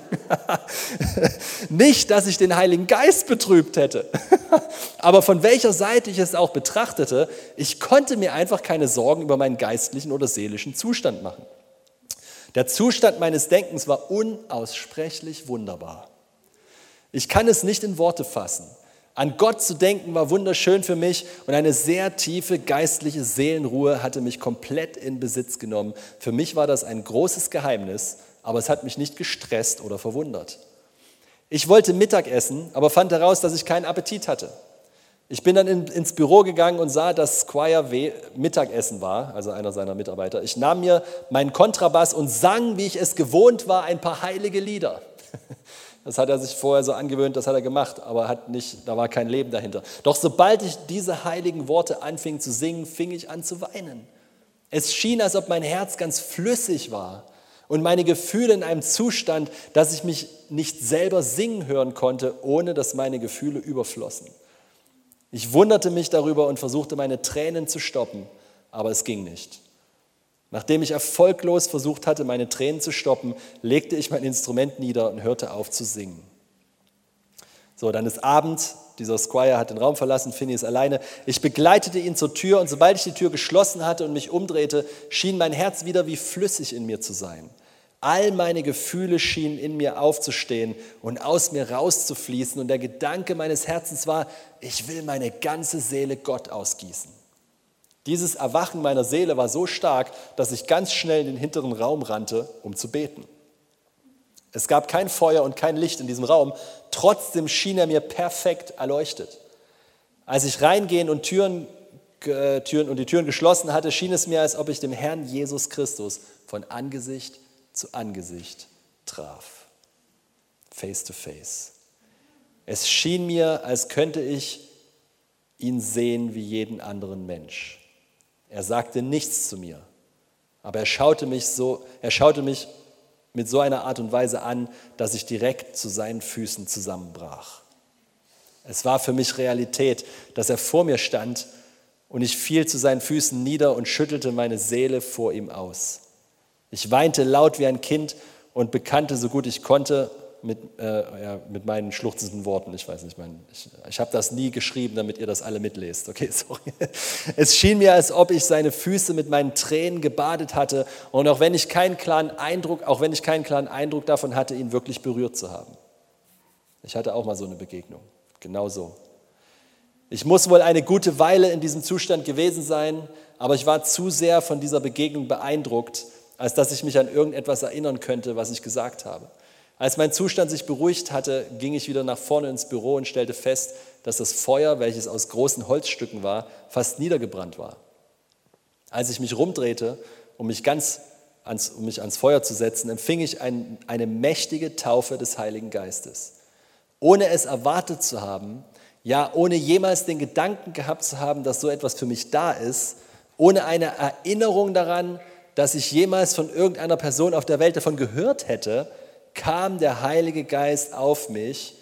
Speaker 1: Nicht, dass ich den Heiligen Geist betrübt hätte, aber von welcher Seite ich es auch betrachtete, ich konnte mir einfach keine Sorgen über meinen geistlichen oder seelischen Zustand machen. Der Zustand meines Denkens war unaussprechlich wunderbar. Ich kann es nicht in Worte fassen. An Gott zu denken war wunderschön für mich und eine sehr tiefe geistliche Seelenruhe hatte mich komplett in Besitz genommen. Für mich war das ein großes Geheimnis, aber es hat mich nicht gestresst oder verwundert. Ich wollte Mittag essen, aber fand heraus, dass ich keinen Appetit hatte. Ich bin dann in, ins Büro gegangen und sah, dass Squire W. Mittagessen war, also einer seiner Mitarbeiter. Ich nahm mir meinen Kontrabass und sang, wie ich es gewohnt war, ein paar heilige Lieder. Das hat er sich vorher so angewöhnt, das hat er gemacht, aber hat nicht, da war kein Leben dahinter. Doch sobald ich diese heiligen Worte anfing zu singen, fing ich an zu weinen. Es schien, als ob mein Herz ganz flüssig war und meine Gefühle in einem Zustand, dass ich mich nicht selber singen hören konnte, ohne dass meine Gefühle überflossen. Ich wunderte mich darüber und versuchte meine Tränen zu stoppen, aber es ging nicht. Nachdem ich erfolglos versucht hatte, meine Tränen zu stoppen, legte ich mein Instrument nieder und hörte auf zu singen. So, dann ist Abend, dieser Squire hat den Raum verlassen, Finney ist alleine. Ich begleitete ihn zur Tür und sobald ich die Tür geschlossen hatte und mich umdrehte, schien mein Herz wieder wie flüssig in mir zu sein. All meine Gefühle schienen in mir aufzustehen und aus mir rauszufließen. Und der Gedanke meines Herzens war, ich will meine ganze Seele Gott ausgießen. Dieses Erwachen meiner Seele war so stark, dass ich ganz schnell in den hinteren Raum rannte, um zu beten. Es gab kein Feuer und kein Licht in diesem Raum, trotzdem schien er mir perfekt erleuchtet. Als ich reingehen und Türen, Türen und die Türen geschlossen hatte, schien es mir, als ob ich dem Herrn Jesus Christus von Angesicht zu Angesicht traf. Face to face. Es schien mir, als könnte ich ihn sehen wie jeden anderen Mensch. Er sagte nichts zu mir, aber er schaute mich so, er schaute mich mit so einer Art und Weise an, dass ich direkt zu seinen Füßen zusammenbrach. Es war für mich Realität, dass er vor mir stand und ich fiel zu seinen Füßen nieder und schüttelte meine Seele vor ihm aus. Ich weinte laut wie ein Kind und bekannte so gut ich konnte mit, äh, ja, mit meinen schluchzenden Worten. Ich weiß nicht, mein, ich, ich habe das nie geschrieben, damit ihr das alle mitlest. Okay, sorry. Es schien mir, als ob ich seine Füße mit meinen Tränen gebadet hatte und auch wenn ich keinen klaren Eindruck, auch wenn ich keinen klaren Eindruck davon hatte, ihn wirklich berührt zu haben. Ich hatte auch mal so eine Begegnung. Genau so. Ich muss wohl eine gute Weile in diesem Zustand gewesen sein, aber ich war zu sehr von dieser Begegnung beeindruckt, als dass ich mich an irgendetwas erinnern könnte, was ich gesagt habe. Als mein Zustand sich beruhigt hatte, ging ich wieder nach vorne ins Büro und stellte fest, dass das Feuer, welches aus großen Holzstücken war, fast niedergebrannt war. Als ich mich rumdrehte, um mich ganz ans, um mich ans Feuer zu setzen, empfing ich ein, eine mächtige Taufe des Heiligen Geistes. Ohne es erwartet zu haben, ja, ohne jemals den Gedanken gehabt zu haben, dass so etwas für mich da ist, ohne eine Erinnerung daran, dass ich jemals von irgendeiner Person auf der Welt davon gehört hätte, kam der Heilige Geist auf mich,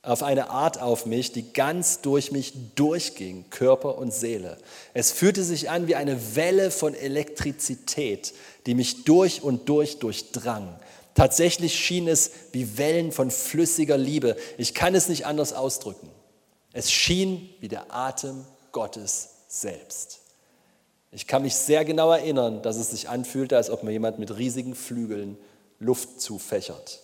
Speaker 1: auf eine Art auf mich, die ganz durch mich durchging, Körper und Seele. Es fühlte sich an wie eine Welle von Elektrizität, die mich durch und durch durchdrang. Tatsächlich schien es wie Wellen von flüssiger Liebe. Ich kann es nicht anders ausdrücken. Es schien wie der Atem Gottes selbst. Ich kann mich sehr genau erinnern, dass es sich anfühlte, als ob mir jemand mit riesigen Flügeln Luft zufächert.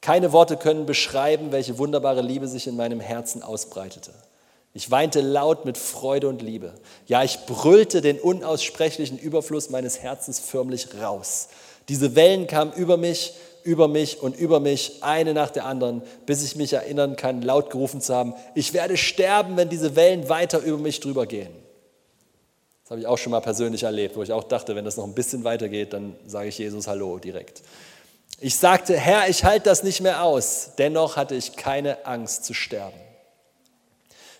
Speaker 1: Keine Worte können beschreiben, welche wunderbare Liebe sich in meinem Herzen ausbreitete. Ich weinte laut mit Freude und Liebe. Ja, ich brüllte den unaussprechlichen Überfluss meines Herzens förmlich raus. Diese Wellen kamen über mich, über mich und über mich, eine nach der anderen, bis ich mich erinnern kann, laut gerufen zu haben, ich werde sterben, wenn diese Wellen weiter über mich drüber gehen. Das habe ich auch schon mal persönlich erlebt, wo ich auch dachte, wenn das noch ein bisschen weitergeht, dann sage ich Jesus Hallo direkt. Ich sagte, Herr, ich halte das nicht mehr aus. Dennoch hatte ich keine Angst zu sterben.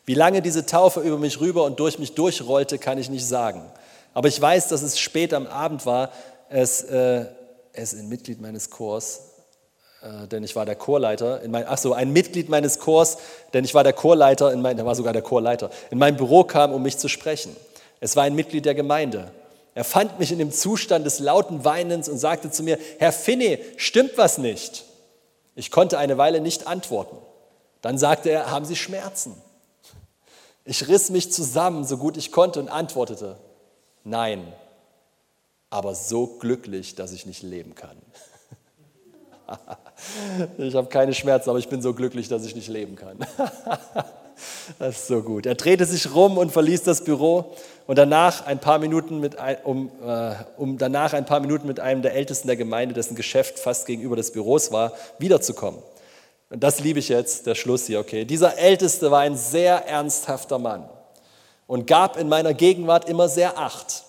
Speaker 1: Wie lange diese Taufe über mich rüber und durch mich durchrollte, kann ich nicht sagen. Aber ich weiß, dass es spät am Abend war, es, äh, es ein Mitglied meines Chors, äh, denn ich war der Chorleiter, in mein, ach so, ein Mitglied meines Chors, denn ich war der Chorleiter, in mein, der war sogar der Chorleiter, in mein Büro kam, um mich zu sprechen. Es war ein Mitglied der Gemeinde. Er fand mich in dem Zustand des lauten Weinens und sagte zu mir, Herr Finney, stimmt was nicht? Ich konnte eine Weile nicht antworten. Dann sagte er, haben Sie Schmerzen? Ich riss mich zusammen, so gut ich konnte, und antwortete, nein, aber so glücklich, dass ich nicht leben kann. ich habe keine Schmerzen, aber ich bin so glücklich, dass ich nicht leben kann. das ist so gut. Er drehte sich rum und verließ das Büro und danach ein paar Minuten mit, um, äh, um danach ein paar Minuten mit einem der Ältesten der Gemeinde, dessen Geschäft fast gegenüber des Büros war, wiederzukommen. Und das liebe ich jetzt, der Schluss hier, okay. Dieser Älteste war ein sehr ernsthafter Mann und gab in meiner Gegenwart immer sehr Acht.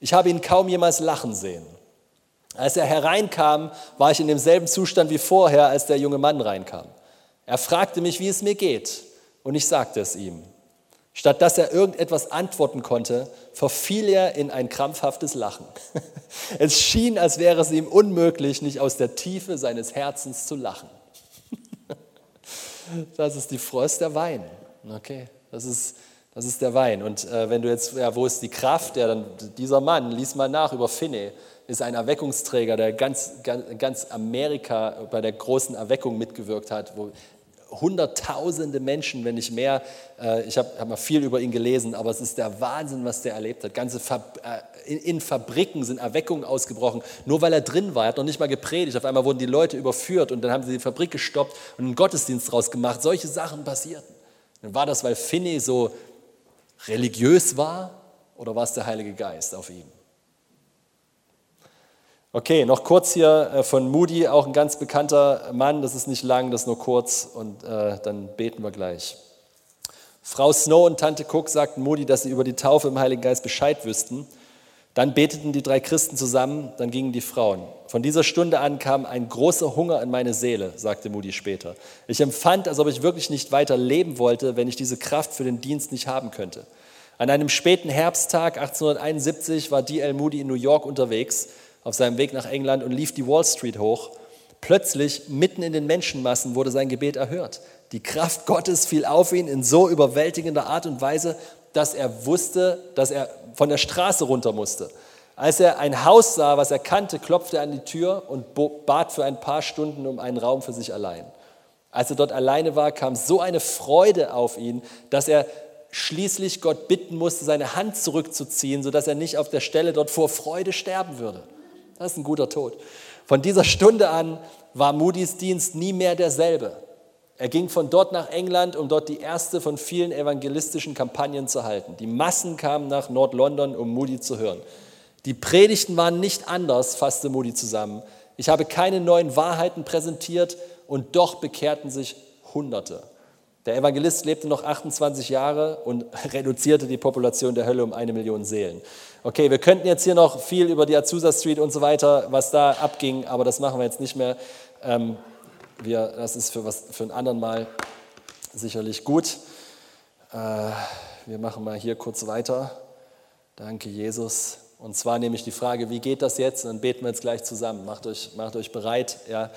Speaker 1: Ich habe ihn kaum jemals lachen sehen. Als er hereinkam, war ich in demselben Zustand wie vorher, als der junge Mann reinkam. Er fragte mich, wie es mir geht, und ich sagte es ihm. Statt dass er irgendetwas antworten konnte, verfiel er in ein krampfhaftes Lachen. Es schien, als wäre es ihm unmöglich, nicht aus der Tiefe seines Herzens zu lachen. Das ist die Freude der Wein. Okay, das ist das ist der Wein. Und äh, wenn du jetzt, ja, wo ist die Kraft? Ja, dann dieser Mann, lies mal nach über Finney, ist ein Erweckungsträger, der ganz, ganz, ganz Amerika bei der großen Erweckung mitgewirkt hat, wo hunderttausende Menschen, wenn nicht mehr. Äh, ich habe hab mal viel über ihn gelesen, aber es ist der Wahnsinn, was der erlebt hat. Ganze Fab äh, in, in, Fabriken sind Erweckungen ausgebrochen, nur weil er drin war. Er hat noch nicht mal gepredigt. Auf einmal wurden die Leute überführt und dann haben sie die Fabrik gestoppt und einen Gottesdienst draus gemacht. Solche Sachen passierten. Dann war das, weil Finney so religiös war oder war es der Heilige Geist auf ihm? Okay, noch kurz hier äh, von Moody, auch ein ganz bekannter Mann. Das ist nicht lang, das ist nur kurz und äh, dann beten wir gleich. Frau Snow und Tante Cook sagten Moody, dass sie über die Taufe im Heiligen Geist Bescheid wüssten. Dann beteten die drei Christen zusammen, dann gingen die Frauen. Von dieser Stunde an kam ein großer Hunger in meine Seele, sagte Moody später. Ich empfand, als ob ich wirklich nicht weiter leben wollte, wenn ich diese Kraft für den Dienst nicht haben könnte. An einem späten Herbsttag 1871 war D.L. Moody in New York unterwegs auf seinem Weg nach England und lief die Wall Street hoch. Plötzlich, mitten in den Menschenmassen, wurde sein Gebet erhört. Die Kraft Gottes fiel auf ihn in so überwältigender Art und Weise, dass er wusste, dass er von der Straße runter musste. Als er ein Haus sah, was er kannte, klopfte er an die Tür und bat für ein paar Stunden um einen Raum für sich allein. Als er dort alleine war, kam so eine Freude auf ihn, dass er schließlich Gott bitten musste, seine Hand zurückzuziehen, sodass er nicht auf der Stelle dort vor Freude sterben würde. Das ist ein guter Tod. Von dieser Stunde an war Moody's Dienst nie mehr derselbe. Er ging von dort nach England, um dort die erste von vielen evangelistischen Kampagnen zu halten. Die Massen kamen nach Nord-London, um Moody zu hören. Die Predigten waren nicht anders, fasste Moody zusammen. Ich habe keine neuen Wahrheiten präsentiert und doch bekehrten sich Hunderte. Der Evangelist lebte noch 28 Jahre und reduzierte die Population der Hölle um eine Million Seelen. Okay, wir könnten jetzt hier noch viel über die Azusa Street und so weiter, was da abging, aber das machen wir jetzt nicht mehr. Ähm, wir, das ist für, was, für einen anderen Mal sicherlich gut. Äh, wir machen mal hier kurz weiter. Danke, Jesus. Und zwar nehme ich die Frage, wie geht das jetzt? Und dann beten wir jetzt gleich zusammen. Macht euch, macht euch bereit. Ja,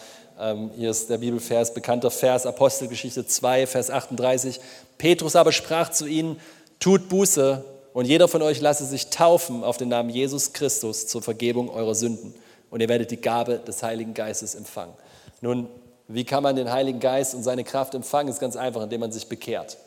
Speaker 1: hier ist der Bibelvers, bekannter Vers, Apostelgeschichte 2, Vers 38. Petrus aber sprach zu ihnen, tut Buße und jeder von euch lasse sich taufen auf den Namen Jesus Christus zur Vergebung eurer Sünden. Und ihr werdet die Gabe des Heiligen Geistes empfangen. Nun, wie kann man den Heiligen Geist und seine Kraft empfangen? Ist ganz einfach, indem man sich bekehrt.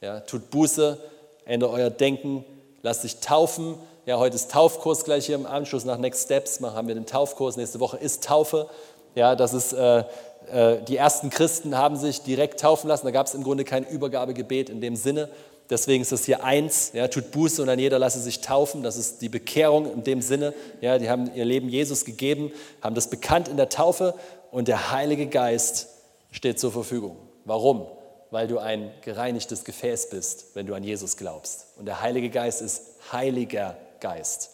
Speaker 1: Ja, tut Buße, ändert euer Denken, lasst sich taufen. Ja, heute ist Taufkurs gleich hier im Anschluss nach Next Steps. Haben wir den Taufkurs. Nächste Woche ist Taufe. Ja, das ist, äh, äh, die ersten Christen haben sich direkt taufen lassen. Da gab es im Grunde kein Übergabegebet in dem Sinne, Deswegen ist das hier eins, ja, tut Buße und dann jeder lasse sich taufen. Das ist die Bekehrung in dem Sinne. Ja, die haben ihr Leben Jesus gegeben, haben das bekannt in der Taufe und der Heilige Geist steht zur Verfügung. Warum? Weil du ein gereinigtes Gefäß bist, wenn du an Jesus glaubst. Und der Heilige Geist ist Heiliger Geist.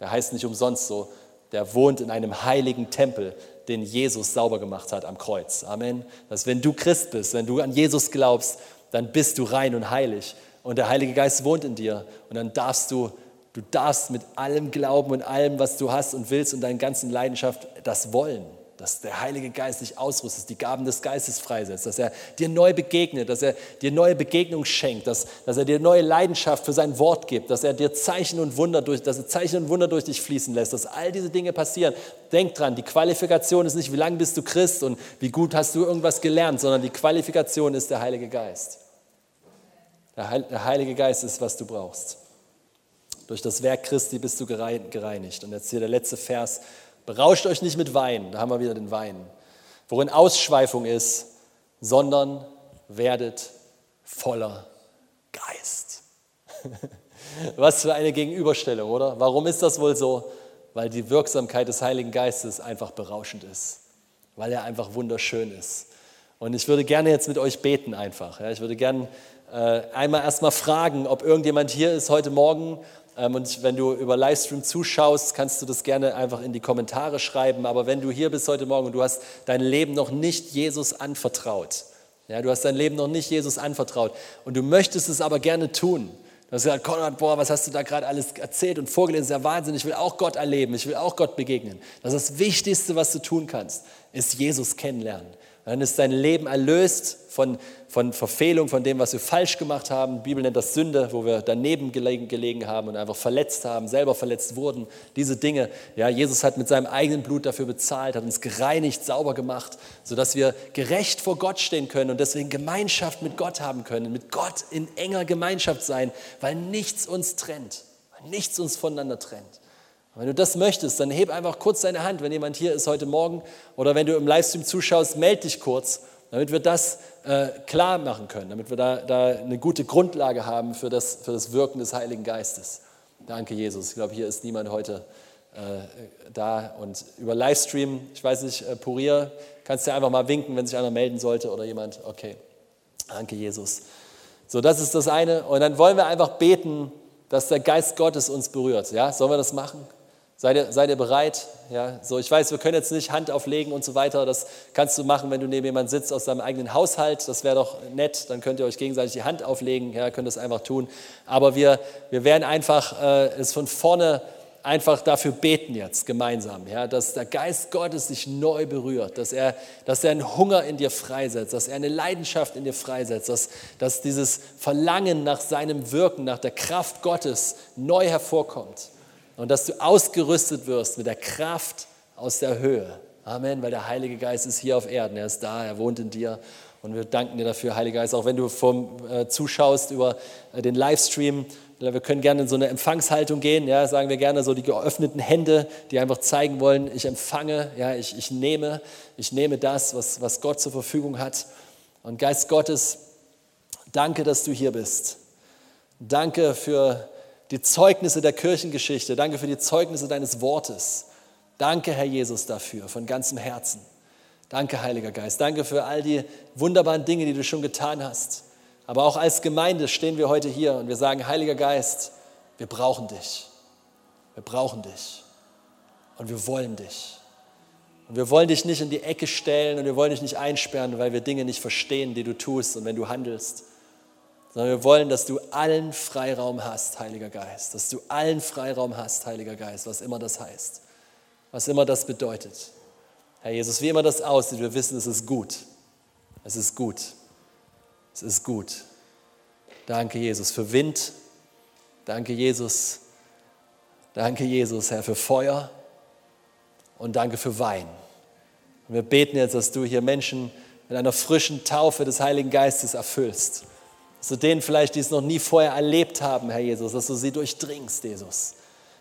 Speaker 1: Der heißt nicht umsonst so, der wohnt in einem heiligen Tempel, den Jesus sauber gemacht hat am Kreuz. Amen. Dass wenn du Christ bist, wenn du an Jesus glaubst, dann bist du rein und heilig. Und der Heilige Geist wohnt in dir. Und dann darfst du, du darfst mit allem Glauben und allem, was du hast und willst und deiner ganzen Leidenschaft das wollen. Dass der Heilige Geist dich ausrüstet, die Gaben des Geistes freisetzt, dass er dir neu begegnet, dass er dir neue Begegnungen schenkt, dass, dass er dir neue Leidenschaft für sein Wort gibt, dass er dir Zeichen und Wunder durch, dass er Zeichen und Wunder durch dich fließen lässt, dass all diese Dinge passieren. Denk dran, die Qualifikation ist nicht, wie lange bist du Christ und wie gut hast du irgendwas gelernt, sondern die Qualifikation ist der Heilige Geist. Der Heilige Geist ist, was du brauchst. Durch das Werk Christi bist du gereinigt. Und jetzt hier der letzte Vers. Berauscht euch nicht mit Wein, da haben wir wieder den Wein, worin Ausschweifung ist, sondern werdet voller Geist. Was für eine Gegenüberstellung, oder? Warum ist das wohl so? Weil die Wirksamkeit des Heiligen Geistes einfach berauschend ist, weil er einfach wunderschön ist. Und ich würde gerne jetzt mit euch beten einfach. Ich würde gerne äh, einmal erstmal fragen, ob irgendjemand hier ist heute Morgen. Ähm, und wenn du über Livestream zuschaust, kannst du das gerne einfach in die Kommentare schreiben. Aber wenn du hier bist heute Morgen und du hast dein Leben noch nicht Jesus anvertraut, ja, du hast dein Leben noch nicht Jesus anvertraut und du möchtest es aber gerne tun. Du hast gesagt, Konrad, boah, was hast du da gerade alles erzählt und vorgelesen? Das ist ja Wahnsinn. Ich will auch Gott erleben. Ich will auch Gott begegnen. Das ist das Wichtigste, was du tun kannst, ist Jesus kennenlernen. Dann ist dein Leben erlöst von, von Verfehlung, von dem, was wir falsch gemacht haben. Die Bibel nennt das Sünde, wo wir daneben gelegen, gelegen haben und einfach verletzt haben, selber verletzt wurden. Diese Dinge, ja, Jesus hat mit seinem eigenen Blut dafür bezahlt, hat uns gereinigt, sauber gemacht, sodass wir gerecht vor Gott stehen können und deswegen Gemeinschaft mit Gott haben können, mit Gott in enger Gemeinschaft sein, weil nichts uns trennt, weil nichts uns voneinander trennt. Wenn du das möchtest, dann heb einfach kurz deine Hand, wenn jemand hier ist heute Morgen oder wenn du im Livestream zuschaust, melde dich kurz, damit wir das äh, klar machen können, damit wir da, da eine gute Grundlage haben für das, für das Wirken des Heiligen Geistes. Danke, Jesus. Ich glaube, hier ist niemand heute äh, da und über Livestream, ich weiß nicht, äh, Purier, kannst du einfach mal winken, wenn sich einer melden sollte oder jemand. Okay, danke, Jesus. So, das ist das eine. Und dann wollen wir einfach beten, dass der Geist Gottes uns berührt. Ja, sollen wir das machen? Seid ihr, seid ihr bereit? Ja, so, ich weiß, wir können jetzt nicht Hand auflegen und so weiter. Das kannst du machen, wenn du neben jemandem sitzt aus deinem eigenen Haushalt. Das wäre doch nett. Dann könnt ihr euch gegenseitig die Hand auflegen. Ja, könnt das einfach tun. Aber wir, wir werden einfach äh, es von vorne einfach dafür beten jetzt gemeinsam, ja, dass der Geist Gottes dich neu berührt, dass er, dass er einen Hunger in dir freisetzt, dass er eine Leidenschaft in dir freisetzt, dass, dass dieses Verlangen nach seinem Wirken, nach der Kraft Gottes neu hervorkommt und dass du ausgerüstet wirst mit der Kraft aus der Höhe. Amen, weil der Heilige Geist ist hier auf Erden, er ist da, er wohnt in dir. Und wir danken dir dafür, Heiliger Geist, auch wenn du vom, äh, zuschaust über äh, den Livestream. Wir können gerne in so eine Empfangshaltung gehen, ja, sagen wir gerne so die geöffneten Hände, die einfach zeigen wollen, ich empfange, ja, ich, ich nehme, ich nehme das, was, was Gott zur Verfügung hat. Und Geist Gottes, danke, dass du hier bist. Danke für die Zeugnisse der Kirchengeschichte. Danke für die Zeugnisse deines Wortes. Danke, Herr Jesus, dafür von ganzem Herzen. Danke, Heiliger Geist. Danke für all die wunderbaren Dinge, die du schon getan hast. Aber auch als Gemeinde stehen wir heute hier und wir sagen, Heiliger Geist, wir brauchen dich. Wir brauchen dich. Und wir wollen dich. Und wir wollen dich nicht in die Ecke stellen und wir wollen dich nicht einsperren, weil wir Dinge nicht verstehen, die du tust und wenn du handelst sondern wir wollen, dass du allen Freiraum hast, Heiliger Geist, dass du allen Freiraum hast, Heiliger Geist, was immer das heißt, was immer das bedeutet. Herr Jesus, wie immer das aussieht, wir wissen, es ist gut. Es ist gut. Es ist gut. Danke, Jesus, für Wind. Danke, Jesus. Danke, Jesus, Herr, für Feuer. Und danke für Wein. Und wir beten jetzt, dass du hier Menschen mit einer frischen Taufe des Heiligen Geistes erfüllst zu denen vielleicht, die es noch nie vorher erlebt haben, Herr Jesus, dass du sie durchdringst, Jesus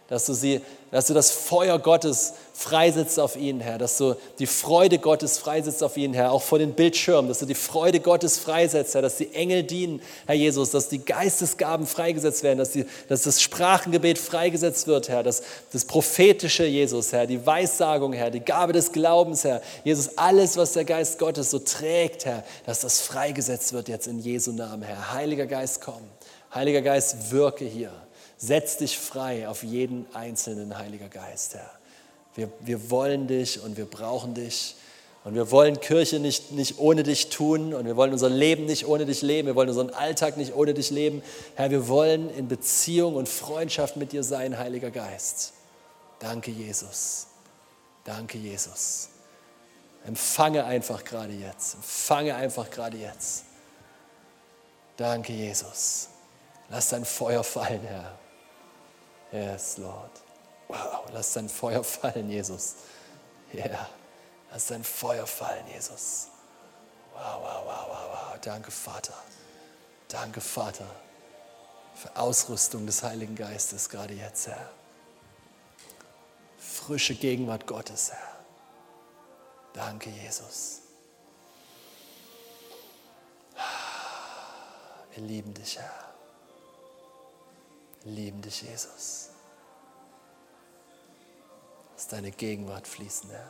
Speaker 1: dass du, sie, dass du das Feuer Gottes freisetzt auf ihnen, Herr, dass du die Freude Gottes freisetzt auf ihnen, Herr, auch vor den Bildschirmen, dass du die Freude Gottes freisetzt, Herr, dass die Engel dienen, Herr Jesus, dass die Geistesgaben freigesetzt werden, dass, die, dass das Sprachengebet freigesetzt wird, Herr, dass das prophetische Jesus, Herr, die Weissagung, Herr, die Gabe des Glaubens, Herr, Jesus, alles, was der Geist Gottes so trägt, Herr, dass das freigesetzt wird jetzt in Jesu Namen, Herr. Heiliger Geist, komm. Heiliger Geist, wirke hier. Setz dich frei auf jeden einzelnen Heiliger Geist, Herr. Wir, wir wollen dich und wir brauchen dich. Und wir wollen Kirche nicht, nicht ohne dich tun und wir wollen unser Leben nicht ohne dich leben. Wir wollen unseren Alltag nicht ohne dich leben. Herr, wir wollen in Beziehung und Freundschaft mit dir sein, Heiliger Geist. Danke, Jesus. Danke, Jesus. Empfange einfach gerade jetzt. Empfange einfach gerade jetzt. Danke, Jesus. Lass dein Feuer fallen, Herr. Yes, Lord. Wow, lass dein Feuer fallen, Jesus. Ja, yeah. lass dein Feuer fallen, Jesus. Wow, wow, wow, wow, wow. Danke, Vater. Danke, Vater, für Ausrüstung des Heiligen Geistes, gerade jetzt, Herr. Frische Gegenwart Gottes, Herr. Danke, Jesus. Wir lieben dich, Herr lieben dich, Jesus. Lass deine Gegenwart fließen, Herr.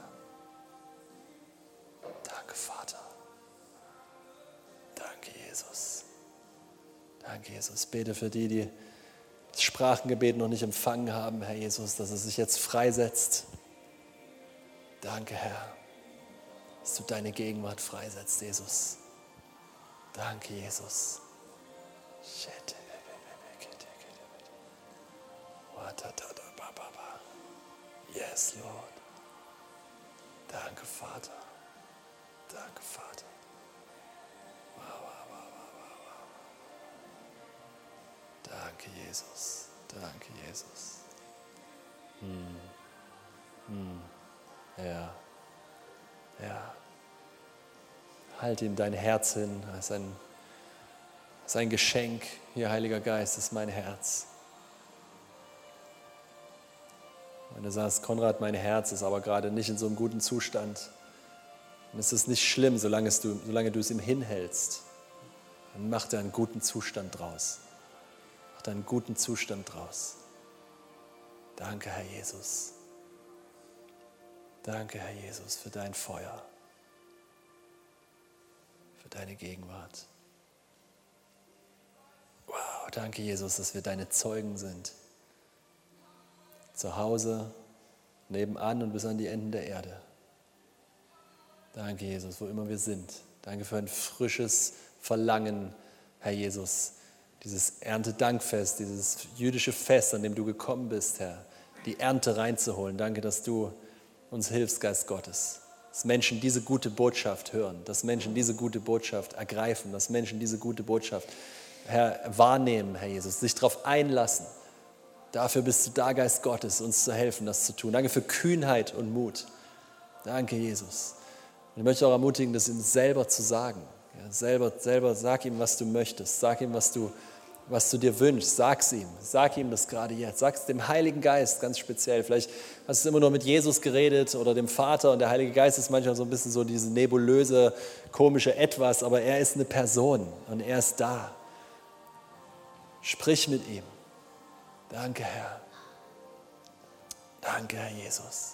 Speaker 1: Danke, Vater. Danke, Jesus. Danke, Jesus. Bete für die, die das Sprachengebet noch nicht empfangen haben, Herr Jesus, dass es sich jetzt freisetzt. Danke, Herr, dass du deine Gegenwart freisetzt, Jesus. Danke, Jesus. Shit. Yes, Lord. Danke, Vater. Danke, Vater. Danke, Jesus. Danke, Jesus. Hm. Hm. Ja. Ja. Halt ihm dein Herz hin. Ist ein, ist ein Geschenk. Hier, Heiliger Geist, ist mein Herz. Wenn du sagst, Konrad, mein Herz ist aber gerade nicht in so einem guten Zustand, ist es nicht schlimm, solange, du, solange du es ihm hinhältst. Dann mach dir einen guten Zustand draus. Mach dir einen guten Zustand draus. Danke, Herr Jesus. Danke, Herr Jesus, für dein Feuer, für deine Gegenwart. Wow, danke, Jesus, dass wir deine Zeugen sind zu Hause, nebenan und bis an die Enden der Erde. Danke, Jesus, wo immer wir sind. Danke für ein frisches Verlangen, Herr Jesus, dieses Erntedankfest, dieses jüdische Fest, an dem du gekommen bist, Herr, die Ernte reinzuholen. Danke, dass du uns hilfst, Geist Gottes. Dass Menschen diese gute Botschaft hören, dass Menschen diese gute Botschaft ergreifen, dass Menschen diese gute Botschaft, Herr, wahrnehmen, Herr Jesus, sich darauf einlassen Dafür bist du da, Geist Gottes, uns zu helfen, das zu tun. Danke für Kühnheit und Mut. Danke, Jesus. Und ich möchte auch ermutigen, das ihm selber zu sagen. Ja, selber, selber sag ihm, was du möchtest. Sag ihm, was du, was du dir wünschst. Sag's ihm. Sag ihm das gerade jetzt. Sag es dem Heiligen Geist ganz speziell. Vielleicht hast du immer nur mit Jesus geredet oder dem Vater und der Heilige Geist ist manchmal so ein bisschen so diese nebulöse, komische Etwas, aber er ist eine Person und er ist da. Sprich mit ihm. Danke, Herr. Danke, Herr Jesus.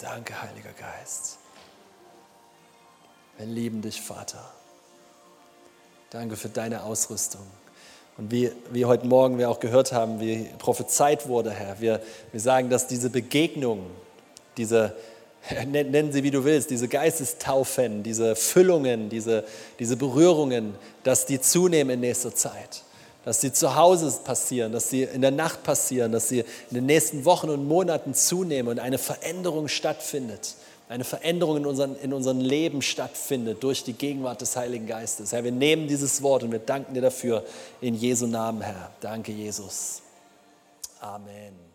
Speaker 1: Danke, Heiliger Geist. Wir lieben dich, Vater. Danke für deine Ausrüstung. Und wie, wie heute Morgen wir auch gehört haben, wie prophezeit wurde, Herr, wir, wir sagen, dass diese Begegnung, diese, nennen sie wie du willst, diese Geistestaufen, diese Füllungen, diese, diese Berührungen, dass die zunehmen in nächster Zeit dass sie zu Hause passieren, dass sie in der Nacht passieren, dass sie in den nächsten Wochen und Monaten zunehmen und eine Veränderung stattfindet. Eine Veränderung in unserem in unseren Leben stattfindet durch die Gegenwart des Heiligen Geistes. Herr, wir nehmen dieses Wort und wir danken dir dafür in Jesu Namen, Herr. Danke, Jesus. Amen.